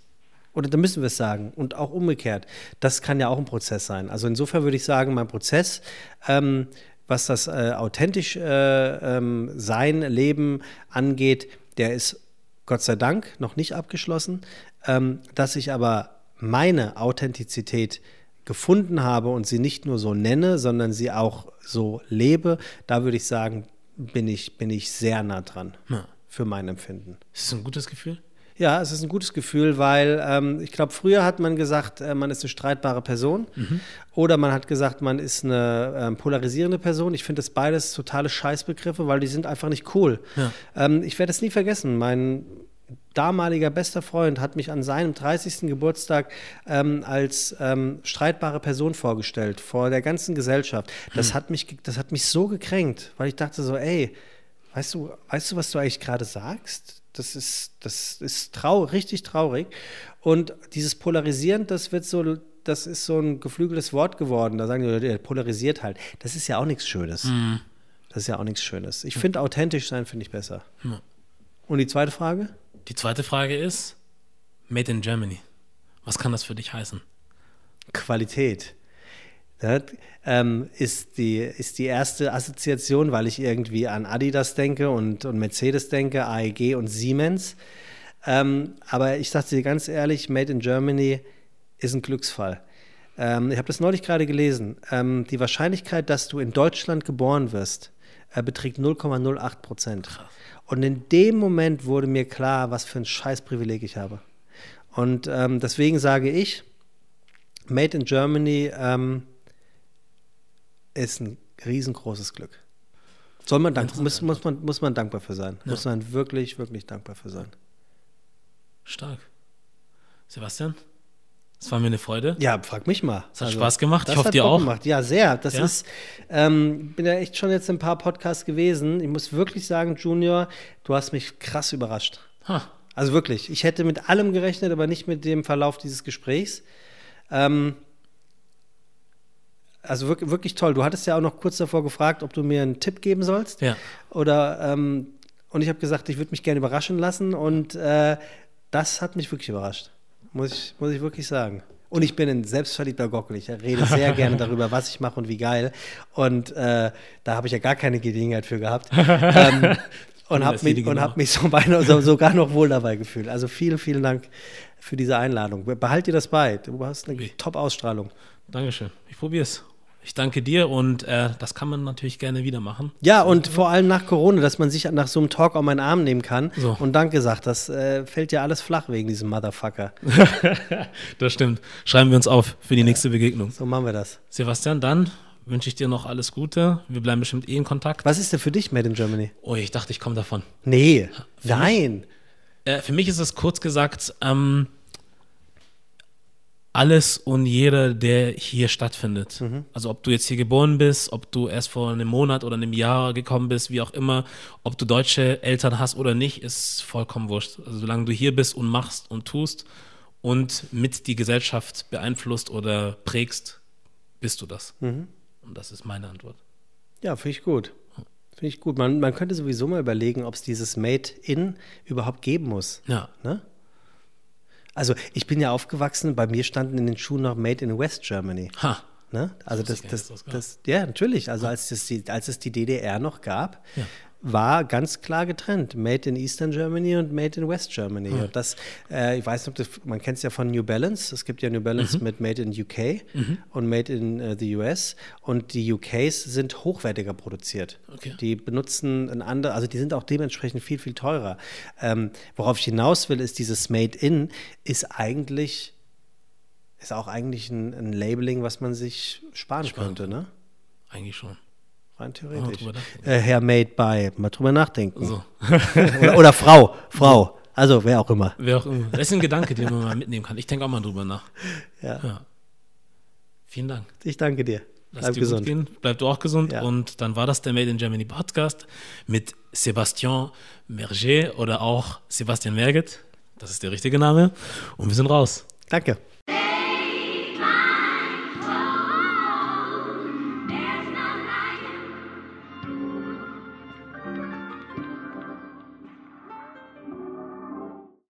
Oder dann müssen wir es sagen. Und auch umgekehrt. Das kann ja auch ein Prozess sein. Also insofern würde ich sagen, mein Prozess, ähm, was das äh, authentisch äh, ähm, sein, Leben angeht, der ist Gott sei Dank noch nicht abgeschlossen. Ähm, dass ich aber meine Authentizität gefunden habe und sie nicht nur so nenne, sondern sie auch so lebe, da würde ich sagen, bin ich, bin ich sehr nah dran Ja. für mein Empfinden. Ist das ein gutes Gefühl? Ja, es ist ein gutes Gefühl, weil ähm, ich glaube, früher hat man gesagt, äh, man ist eine streitbare Person oder man hat gesagt, man ist eine ähm, polarisierende Person. Ich finde das beides totale Scheißbegriffe, weil die sind einfach nicht cool. Ja. Ähm, ich werde es nie vergessen. Mein damaliger bester Freund hat mich an seinem 30. Geburtstag ähm, als ähm, streitbare Person vorgestellt, vor der ganzen Gesellschaft. Das, hat mich, das hat mich so gekränkt, weil ich dachte so, ey, weißt du, weißt du, was du eigentlich gerade sagst? Das ist, das ist trau richtig traurig. Und dieses Polarisieren, das wird so, das ist so ein geflügeltes Wort geworden. Da sagen die Leute, der polarisiert halt. Das ist ja auch nichts Schönes. Das ist ja auch nichts Schönes. Ich finde, authentisch sein finde ich besser. Ja. Und die zweite Frage? Die zweite Frage ist: Made in Germany. Was kann das für dich heißen? Qualität. Das ähm, ist, die, ist die erste Assoziation, weil ich irgendwie an Adidas denke und, und Mercedes denke, AEG und Siemens. Ähm, aber ich sage dir ganz ehrlich, Made in Germany ist ein Glücksfall. Ähm, ich habe das neulich gerade gelesen. Ähm, die Wahrscheinlichkeit, dass du in Deutschland geboren wirst, äh, beträgt 0,08 Prozent. Und in dem Moment wurde mir klar, was für ein Scheißprivileg ich habe. Und ähm, deswegen sage ich, Made in Germany ähm, ist ein riesengroßes Glück. Soll man dank, muss, muss, man, muss man dankbar für sein. Muss man wirklich, wirklich dankbar für sein. Stark. Sebastian, es war mir eine Freude. Ja, frag mich mal. Es hat Spaß gemacht. Ich hoffe, dir auch. Gemacht. Ja, sehr. Das Ja? ist, ähm, bin ja echt schon jetzt in ein paar Podcasts gewesen. Ich muss wirklich sagen, Junior, du hast mich krass überrascht. Ha, Also wirklich, ich hätte mit allem gerechnet, aber nicht mit dem Verlauf dieses Gesprächs. Ähm, also wirklich, wirklich toll. Du hattest ja auch noch kurz davor gefragt, ob du mir einen Tipp geben sollst. ja. Oder ähm, und ich habe gesagt, ich würde mich gerne überraschen lassen und äh, das hat mich wirklich überrascht. Muss ich, muss ich wirklich sagen. Und ich bin ein selbstverliebter Gockel. Ich rede sehr gerne darüber, was ich mache und wie geil. Und äh, da habe ich ja gar keine Gelegenheit für gehabt. ähm, und habe mich, und hab mich so beinahe, so, sogar noch wohl dabei gefühlt. Also vielen, vielen Dank für diese Einladung. Behalt dir das bei. Du hast eine Top-Ausstrahlung. Dankeschön. Ich probiere es. Ich danke dir und äh, das kann man natürlich gerne wieder machen. Ja, und vor allem nach Corona, dass man sich nach so einem Talk auf meinen Arm nehmen kann so. und Danke sagt. Das äh, fällt ja alles flach wegen diesem Motherfucker. das stimmt. Schreiben wir uns auf für die nächste Begegnung. So machen wir das. Sebastian, dann wünsche ich dir noch alles Gute. Wir bleiben bestimmt eh in Kontakt. Was ist denn für dich Made in Germany? Oh, ich dachte, ich komme davon. Nee, für nein. Mich, äh, für mich ist es kurz gesagt, ähm, alles und jeder, der hier stattfindet. Mhm. Also ob du jetzt hier geboren bist, ob du erst vor einem Monat oder einem Jahr gekommen bist, wie auch immer, ob du deutsche Eltern hast oder nicht, ist vollkommen wurscht. Also solange du hier bist und machst und tust und mit die Gesellschaft beeinflusst oder prägst, bist du das. Mhm. Und das ist meine Antwort. Ja, finde ich gut. Finde ich gut. Man, man könnte sowieso mal überlegen, ob es dieses Made in überhaupt geben muss. Ja. Ne? Also ich bin ja aufgewachsen, bei mir standen in den Schuhen noch Made in West Germany. Ha. Ne? Also das, das, das, das, ja, natürlich. Also als, das, als es die DDR noch gab, ja war ganz klar getrennt. Made in Eastern Germany und Made in West Germany. Mhm. Und das, äh, ich weiß nicht, das, man kennt es ja von New Balance. Es gibt ja New Balance mhm. mit Made in UK mhm. und Made in uh, the US. Und die UKs sind hochwertiger produziert. Okay. Die benutzen ein anderes, also die sind auch dementsprechend viel, viel teurer. Ähm, worauf ich hinaus will, ist dieses Made in ist eigentlich, ist auch eigentlich ein, ein Labeling, was man sich sparen, sparen. könnte, ne? Eigentlich schon. Rein theoretisch. Äh, Herr Made by. Mal drüber nachdenken. So. oder, oder, Frau. Frau. Also wer auch immer. Wer auch immer. Das ist ein Gedanke, den man mal mitnehmen kann. Ich denke auch mal drüber nach. Ja. ja. Vielen Dank. Ich danke dir. Lass Bleib dir gesund. Gehen. Bleib du auch gesund. Ja. Und dann war das der Made in Germany Podcast mit Sebastian Merger oder auch Sebastian Merget. Das ist der richtige Name. Und wir sind raus. Danke.